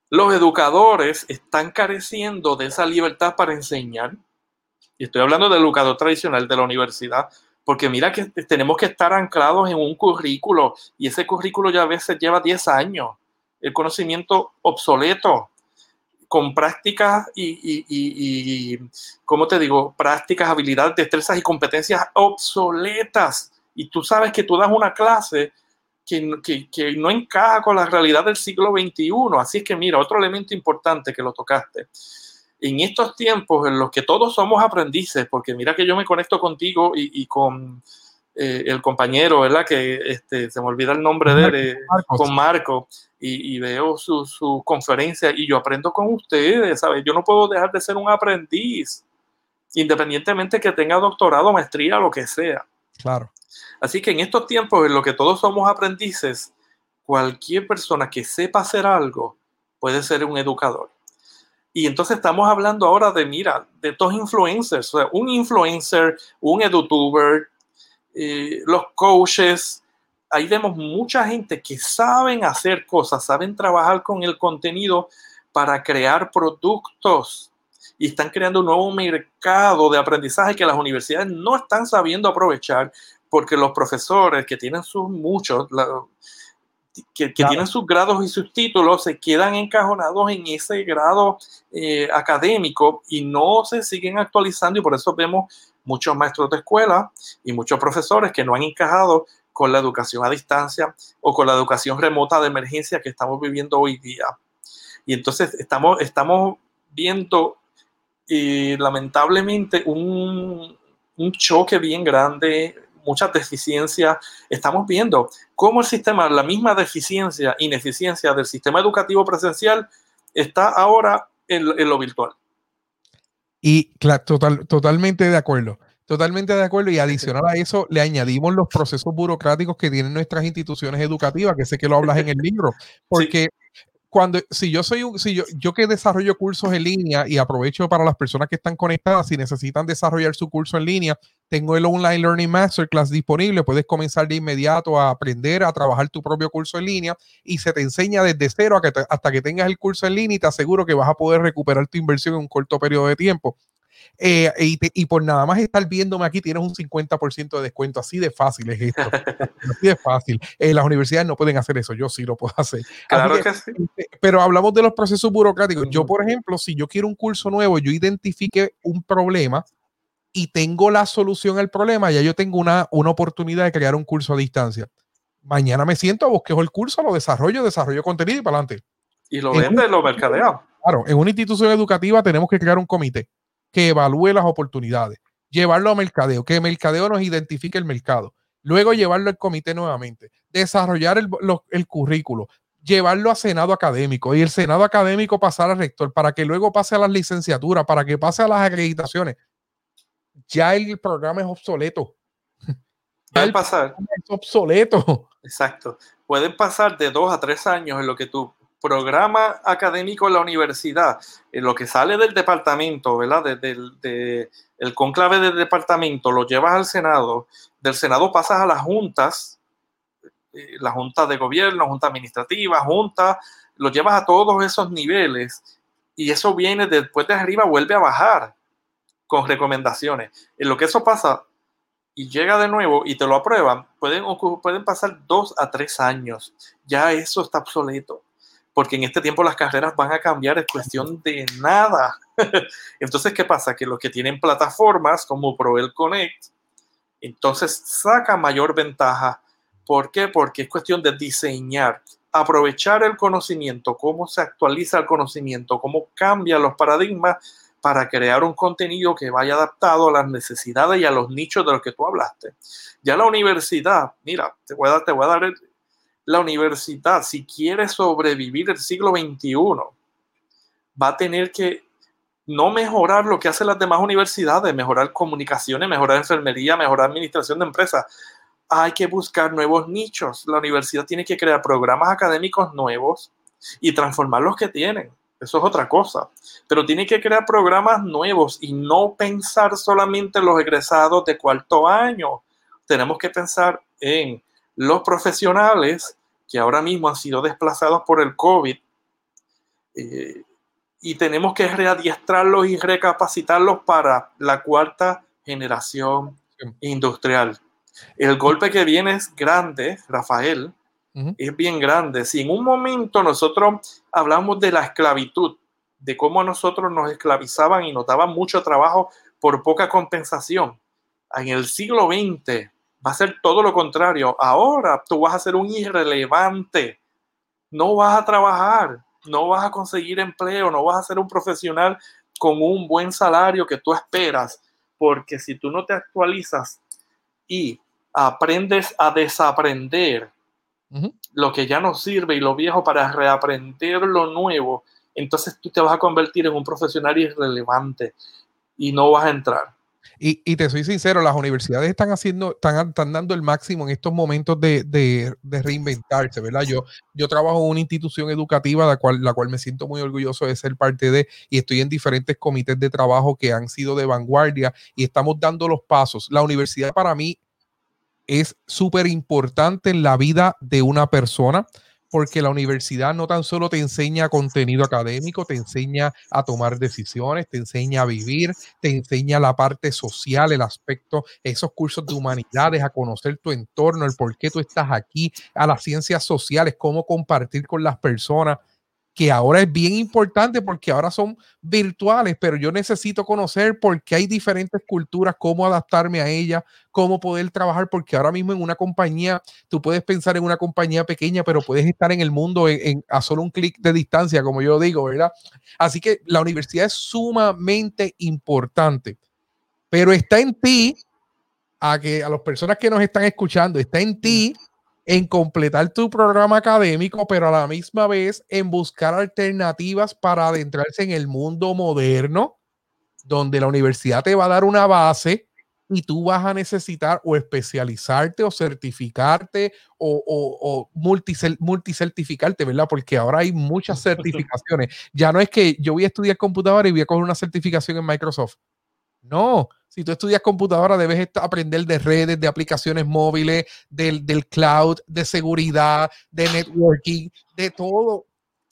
los educadores están careciendo de esa libertad para enseñar. Y estoy hablando del educador tradicional de la universidad, porque mira que tenemos que estar anclados en un currículo y ese currículo ya a veces lleva 10 años. El conocimiento obsoleto, con prácticas y, y, ¿cómo te digo? Prácticas, habilidades, destrezas y competencias obsoletas. Y tú sabes que tú das una clase que, que, que, no encaja con la realidad del siglo XXI. Así es que mira, otro elemento importante que lo tocaste en estos tiempos en los que todos somos aprendices, porque mira que yo me conecto contigo y, con eh, el compañero, ¿verdad? Que este, se me olvida el nombre de él, eh, con Marco, y, veo su, su, conferencia y yo aprendo con ustedes, ¿sabes? Yo no puedo dejar de ser un aprendiz, independientemente que tenga doctorado, maestría, lo que sea. Claro. Así que en estos tiempos en los que todos somos aprendices, cualquier persona que sepa hacer algo puede ser un educador. Y entonces estamos hablando ahora de, mira, de estos influencers, o un influencer, un edutuber, eh, los coaches, ahí vemos mucha gente que saben hacer cosas, saben trabajar con el contenido para crear productos y están creando un nuevo mercado de aprendizaje que las universidades no están sabiendo aprovechar porque los profesores que tienen sus muchos, que, tienen sus grados y sus títulos se quedan encajonados en ese grado eh, académico y no se siguen actualizando y por eso vemos muchos maestros de escuela y muchos profesores que no han encajado con la educación a distancia o con la educación remota de emergencia que estamos viviendo hoy día. Y entonces estamos, estamos viendo eh, lamentablemente un, un choque bien grande muchas deficiencias. Estamos viendo cómo el sistema, la misma deficiencia, ineficiencia del sistema educativo presencial está ahora en, lo virtual. Y claro, total, totalmente de acuerdo. Totalmente de acuerdo. Y adicional a eso, le añadimos los procesos burocráticos que tienen nuestras instituciones educativas, que sé que lo hablas en el libro, porque cuando, si yo soy un, si yo, yo que desarrollo cursos en línea y aprovecho para las personas que están conectadas, si necesitan desarrollar su curso en línea, tengo el Online Learning Masterclass disponible. Puedes comenzar de inmediato a aprender a trabajar tu propio curso en línea y se te enseña desde cero hasta que tengas el curso en línea y te aseguro que vas a poder recuperar tu inversión en un corto periodo de tiempo. Eh, y, por nada más estar viéndome aquí tienes un 50% de descuento. Así de fácil es esto. así de fácil. Eh, las universidades no pueden hacer eso. Yo sí lo puedo hacer. Claro que, sí. Eh, pero hablamos de los procesos burocráticos. Yo, por ejemplo, si yo quiero un curso nuevo, yo identifique un problema y tengo la solución al problema, ya yo tengo una, una oportunidad de crear un curso a distancia. Mañana me siento, busqueo el curso, lo desarrollo, desarrollo contenido y para adelante. Y lo vende, lo mercadea. Claro, en una institución educativa tenemos que crear un comité que evalúe las oportunidades, llevarlo a mercadeo, que mercadeo nos identifique el mercado, luego llevarlo al comité nuevamente, desarrollar el, el currículo, llevarlo a Senado académico y el Senado académico pasar al rector para que luego pase a las licenciaturas, para que pase a las acreditaciones. Ya el programa es obsoleto. Puede pasar. Es obsoleto. Exacto. Pueden pasar de dos a tres años en lo que tú programa académico en la universidad, en lo que sale del departamento, ¿verdad? Desde de, el conclave del departamento, lo llevas al Senado, del Senado pasas a las juntas, eh, la junta de gobierno, junta administrativa, junta, lo llevas a todos esos niveles y eso viene después de arriba, vuelve a bajar con recomendaciones. En lo que eso pasa y llega de nuevo y te lo aprueban, pueden, pueden pasar dos a tres años. Ya eso está obsoleto porque en este tiempo las carreras van a cambiar, es cuestión de nada. entonces, ¿qué pasa? Que los que tienen plataformas como Proel Connect, entonces saca mayor ventaja. ¿Por qué? Porque es cuestión de diseñar, aprovechar el conocimiento, cómo se actualiza el conocimiento, cómo cambian los paradigmas para crear un contenido que vaya adaptado a las necesidades y a los nichos de los que tú hablaste. Ya la universidad, mira, te voy a dar, te voy a dar el, la universidad, si quiere sobrevivir el siglo XXI, va a tener que no mejorar lo que hacen las demás universidades, mejorar comunicaciones, mejorar enfermería, mejorar administración de empresas. Hay que buscar nuevos nichos. La universidad tiene que crear programas académicos nuevos y transformar los que tienen. Eso es otra cosa. Pero tiene que crear programas nuevos y no pensar solamente en los egresados de cuarto año. Tenemos que pensar en los profesionales que ahora mismo han sido desplazados por el COVID eh, y tenemos que readiestrarlos y recapacitarlos para la cuarta generación industrial. El golpe que viene es grande, Rafael, es bien grande. Si en un momento nosotros hablamos de la esclavitud, de cómo nosotros nos esclavizaban y nos daban mucho trabajo por poca compensación, en el siglo XX va a ser todo lo contrario. Ahora tú vas a ser un irrelevante. No vas a trabajar, no vas a conseguir empleo, no vas a ser un profesional con un buen salario que tú esperas. Porque si tú no te actualizas y aprendes a desaprender lo que ya no sirve y lo viejo para reaprender lo nuevo, entonces tú te vas a convertir en un profesional irrelevante y no vas a entrar. Y, te soy sincero, las universidades están haciendo, están, están dando el máximo en estos momentos de, de, reinventarse, ¿verdad? Yo, yo trabajo en una institución educativa, la cual, la cual me siento muy orgulloso de ser parte de, y estoy en diferentes comités de trabajo que han sido de vanguardia y estamos dando los pasos. La universidad para mí es súper importante en la vida de una persona porque la universidad no tan solo te enseña contenido académico, te enseña a tomar decisiones, te enseña a vivir, te enseña la parte social, el aspecto, esos cursos de humanidades, a conocer tu entorno, el por qué tú estás aquí, a las ciencias sociales, cómo compartir con las personas que ahora es bien importante porque ahora son virtuales, pero yo necesito conocer por qué hay diferentes culturas, cómo adaptarme a ellas, cómo poder trabajar, porque ahora mismo en una compañía, tú puedes pensar en una compañía pequeña, pero puedes estar en el mundo en, a solo un clic de distancia, como yo digo, ¿verdad? Así que la universidad es sumamente importante, pero está en ti, a que a las personas que nos están escuchando, está en ti en completar tu programa académico, pero a la misma vez en buscar alternativas para adentrarse en el mundo moderno, donde la universidad te va a dar una base y tú vas a necesitar o especializarte o certificarte o, o, multicertificarte, ¿verdad? Porque ahora hay muchas certificaciones. Ya no es que yo voy a estudiar computadora y voy a coger una certificación en Microsoft. No, si tú estudias computadora, debes aprender de redes, de aplicaciones móviles, del, cloud, de seguridad, de networking, de todo,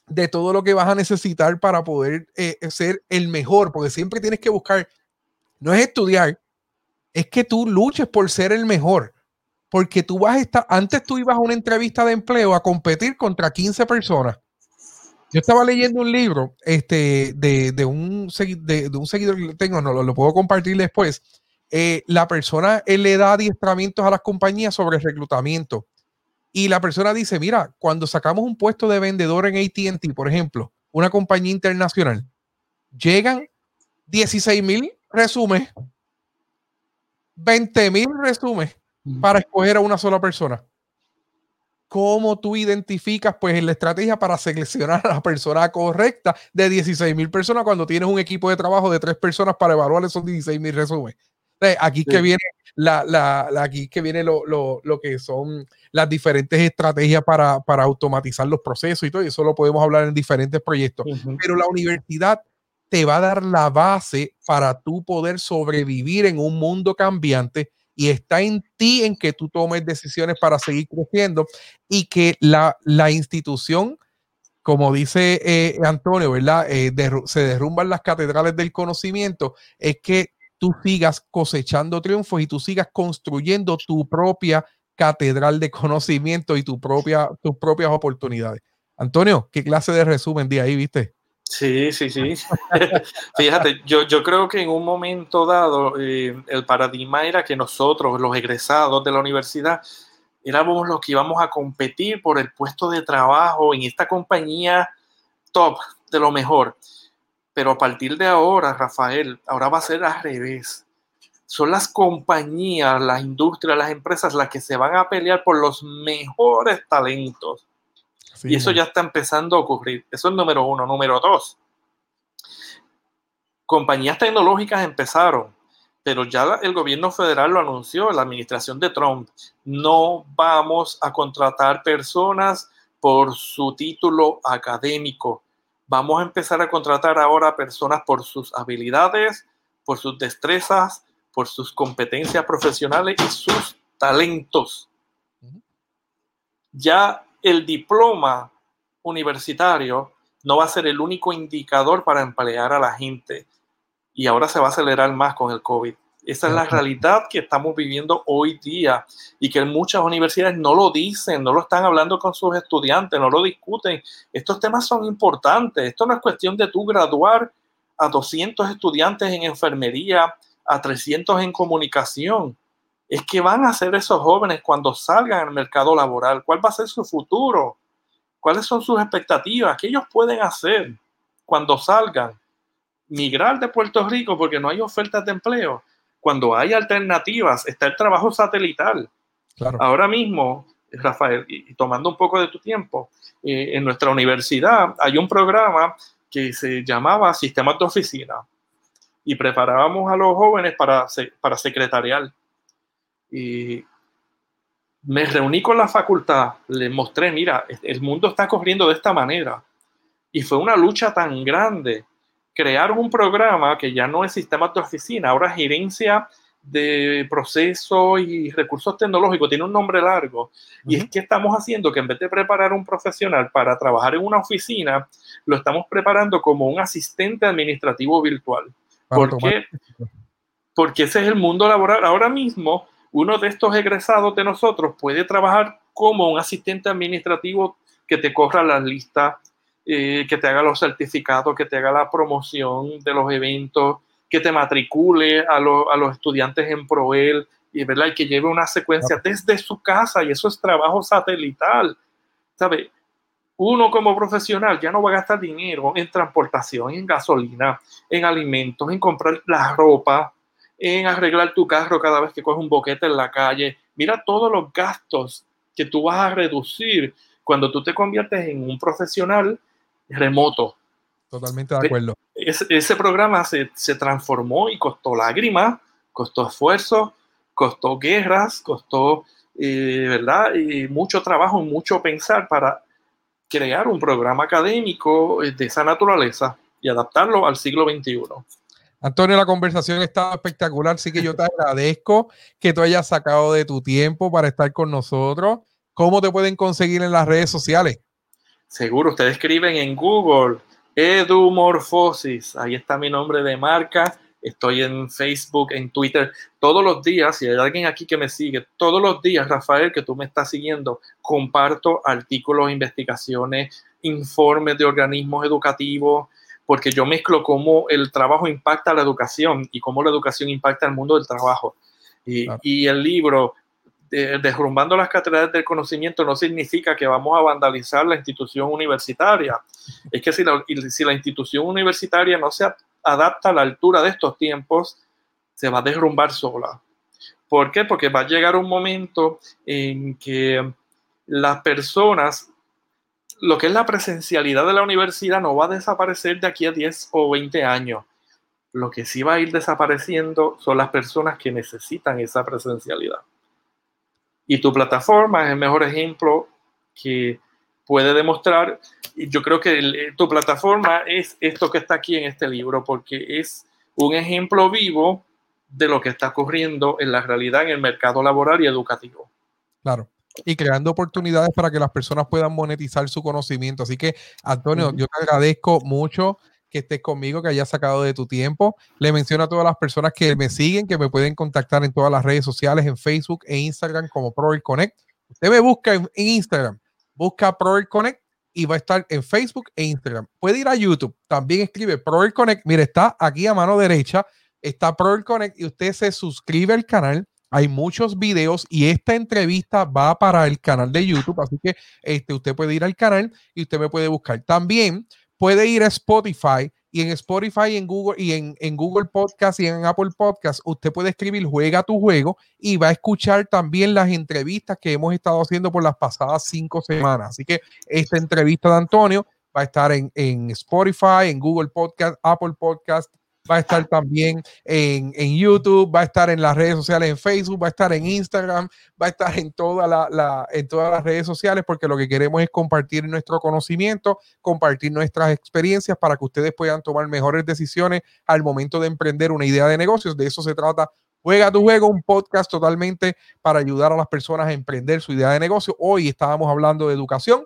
de todo lo que vas a necesitar para poder eh, ser el mejor, porque siempre tienes que buscar, no es estudiar, es que tú luches por ser el mejor, porque tú vas a estar, antes tú ibas a una entrevista de empleo a competir contra 15 personas yo estaba leyendo un libro este, de, un, de, un seguidor que tengo, no lo, puedo compartir después. Eh, la persona le da adiestramientos a las compañías sobre reclutamiento. Y la persona dice, mira, cuando sacamos un puesto de vendedor en ATT, por ejemplo, una compañía internacional, llegan 16 mil resúmenes, 20 mil resúmenes para escoger a una sola persona cómo tú identificas pues la estrategia para seleccionar a la persona correcta de 16 mil personas cuando tienes un equipo de trabajo de tres personas para evaluar esos 16 mil resúmenes. Aquí que viene la, la, aquí que viene lo, lo, lo, que son las diferentes estrategias para, para, automatizar los procesos y todo, y eso lo podemos hablar en diferentes proyectos. Pero la universidad te va a dar la base para tú poder sobrevivir en un mundo cambiante y está en ti en que tú tomes decisiones para seguir creciendo y que la, la institución, como dice eh, Antonio, ¿verdad? Eh, se derrumban las catedrales del conocimiento, es que tú sigas cosechando triunfos y tú sigas construyendo tu propia catedral de conocimiento y tu propia, tus propias oportunidades. Antonio, ¿qué clase de resumen de ahí, viste? Sí, sí, sí. Fíjate, yo, yo creo que en un momento dado eh, el paradigma era que nosotros, los egresados de la universidad, éramos los que íbamos a competir por el puesto de trabajo en esta compañía top de lo mejor. Pero a partir de ahora, Rafael, ahora va a ser al revés. Son las compañías, las industrias, las empresas las que se van a pelear por los mejores talentos y eso ya está empezando a ocurrir. Eso es número uno. Número dos, compañías tecnológicas empezaron, pero ya el gobierno federal lo anunció, la administración de Trump. No vamos a contratar personas por su título académico. Vamos a empezar a contratar ahora personas por sus habilidades, por sus destrezas, por sus competencias profesionales y sus talentos. Ya el diploma universitario no va a ser el único indicador para emplear a la gente. Y ahora se va a acelerar más con el COVID. Esa es la realidad que estamos viviendo hoy día y que muchas universidades no lo dicen, no lo están hablando con sus estudiantes, no lo discuten. Estos temas son importantes. Esto no es cuestión de tú graduar a 200 estudiantes en enfermería, a 300 en comunicación es que van a hacer esos jóvenes cuando salgan al mercado laboral? ¿Cuál va a ser su futuro? ¿Cuáles son sus expectativas? ¿Qué ellos pueden hacer cuando salgan? Migrar de Puerto Rico porque no hay ofertas de empleo. Cuando hay alternativas, está el trabajo satelital. Ahora mismo, Rafael, y tomando un poco de tu tiempo, eh, en nuestra universidad hay un programa que se llamaba Sistemas de Oficina y preparábamos a los jóvenes para, para secretarial y me reuní con la facultad, les mostré, mira, el mundo está corriendo de esta manera. Y fue una lucha tan grande. Crearon un programa que ya no es sistema de oficina, ahora es gerencia de procesos y recursos tecnológicos, tiene un nombre largo. Y es que estamos haciendo que en vez de preparar un profesional para trabajar en una oficina, lo estamos preparando como un asistente administrativo virtual. ¿Por qué? Porque ese es el mundo laboral. Ahora mismo, uno de estos egresados de nosotros puede trabajar como un asistente administrativo que te corra las listas, eh, que te haga los certificados, que te haga la promoción de los eventos, que te matricule a, los estudiantes en Proel y, ¿verdad? y que lleve una secuencia desde su casa y eso es trabajo satelital. ¿Sabe? Uno como profesional ya no va a gastar dinero en transportación, en gasolina, en alimentos, en comprar la ropa, en arreglar tu carro cada vez que coges un boquete en la calle. Mira todos los gastos que tú vas a reducir cuando tú te conviertes en un profesional remoto. Totalmente de acuerdo. Ese, programa se, transformó y costó lágrimas, costó esfuerzo, costó guerras, costó, eh, ¿verdad? Y mucho trabajo, mucho pensar para crear un programa académico de esa naturaleza y adaptarlo al siglo XXI. Antonio, la conversación estaba espectacular, así que yo te agradezco que tú hayas sacado de tu tiempo para estar con nosotros. ¿Cómo te pueden conseguir en las redes sociales? Seguro, ustedes escriben en Google Edumorfosis, ahí está mi nombre de marca. Estoy en Facebook, en Twitter, todos los días. Si hay alguien aquí que me sigue, todos los días, Rafael, que tú me estás siguiendo, comparto artículos, investigaciones, informes de organismos educativos, porque yo mezclo cómo el trabajo impacta la educación y cómo la educación impacta el mundo del trabajo. Y, el libro, Derrumbando las catedrales del conocimiento, no significa que vamos a vandalizar la institución universitaria. Es que si la, si la institución universitaria no se adapta a la altura de estos tiempos, se va a derrumbar sola. ¿Por qué? Porque va a llegar un momento en que las personas lo que es la presencialidad de la universidad no va a desaparecer de aquí a 10 o 20 años. Lo que sí va a ir desapareciendo son las personas que necesitan esa presencialidad. Y tu plataforma es el mejor ejemplo que puede demostrar. Yo creo que eh, tu plataforma es esto que está aquí en este libro, porque es un ejemplo vivo de lo que está ocurriendo en la realidad en el mercado laboral y educativo. Claro. Y creando oportunidades para que las personas puedan monetizar su conocimiento. Así que, Antonio, yo te agradezco mucho que estés conmigo, que hayas sacado de tu tiempo. Le menciono a todas las personas que me siguen, que me pueden contactar en todas las redes sociales, en Facebook e Instagram como Pro Connect. Usted me busca en, Instagram, busca Pro Connect y va a estar en Facebook e Instagram. Puede ir a YouTube, también escribe Pro Connect. Mire, está aquí a mano derecha, está Pro Connect y usted se suscribe al canal hay muchos videos y esta entrevista va para el canal de YouTube, así que este, usted puede ir al canal y usted me puede buscar. También puede ir a Spotify y en Spotify en Google y en, en, Google Podcast y en Apple Podcast, usted puede escribir Juega tu juego y va a escuchar también las entrevistas que hemos estado haciendo por las pasadas cinco semanas. Así que esta entrevista de Antonio va a estar en, en Spotify, en Google Podcast, Apple Podcast, va a estar también en, YouTube, va a estar en las redes sociales, en Facebook, va a estar en Instagram, va a estar en, toda la, en todas las redes sociales, porque lo que queremos es compartir nuestro conocimiento, compartir nuestras experiencias para que ustedes puedan tomar mejores decisiones al momento de emprender una idea de negocios. De eso se trata Juega tu juego, un podcast totalmente para ayudar a las personas a emprender su idea de negocio. Hoy estábamos hablando de educación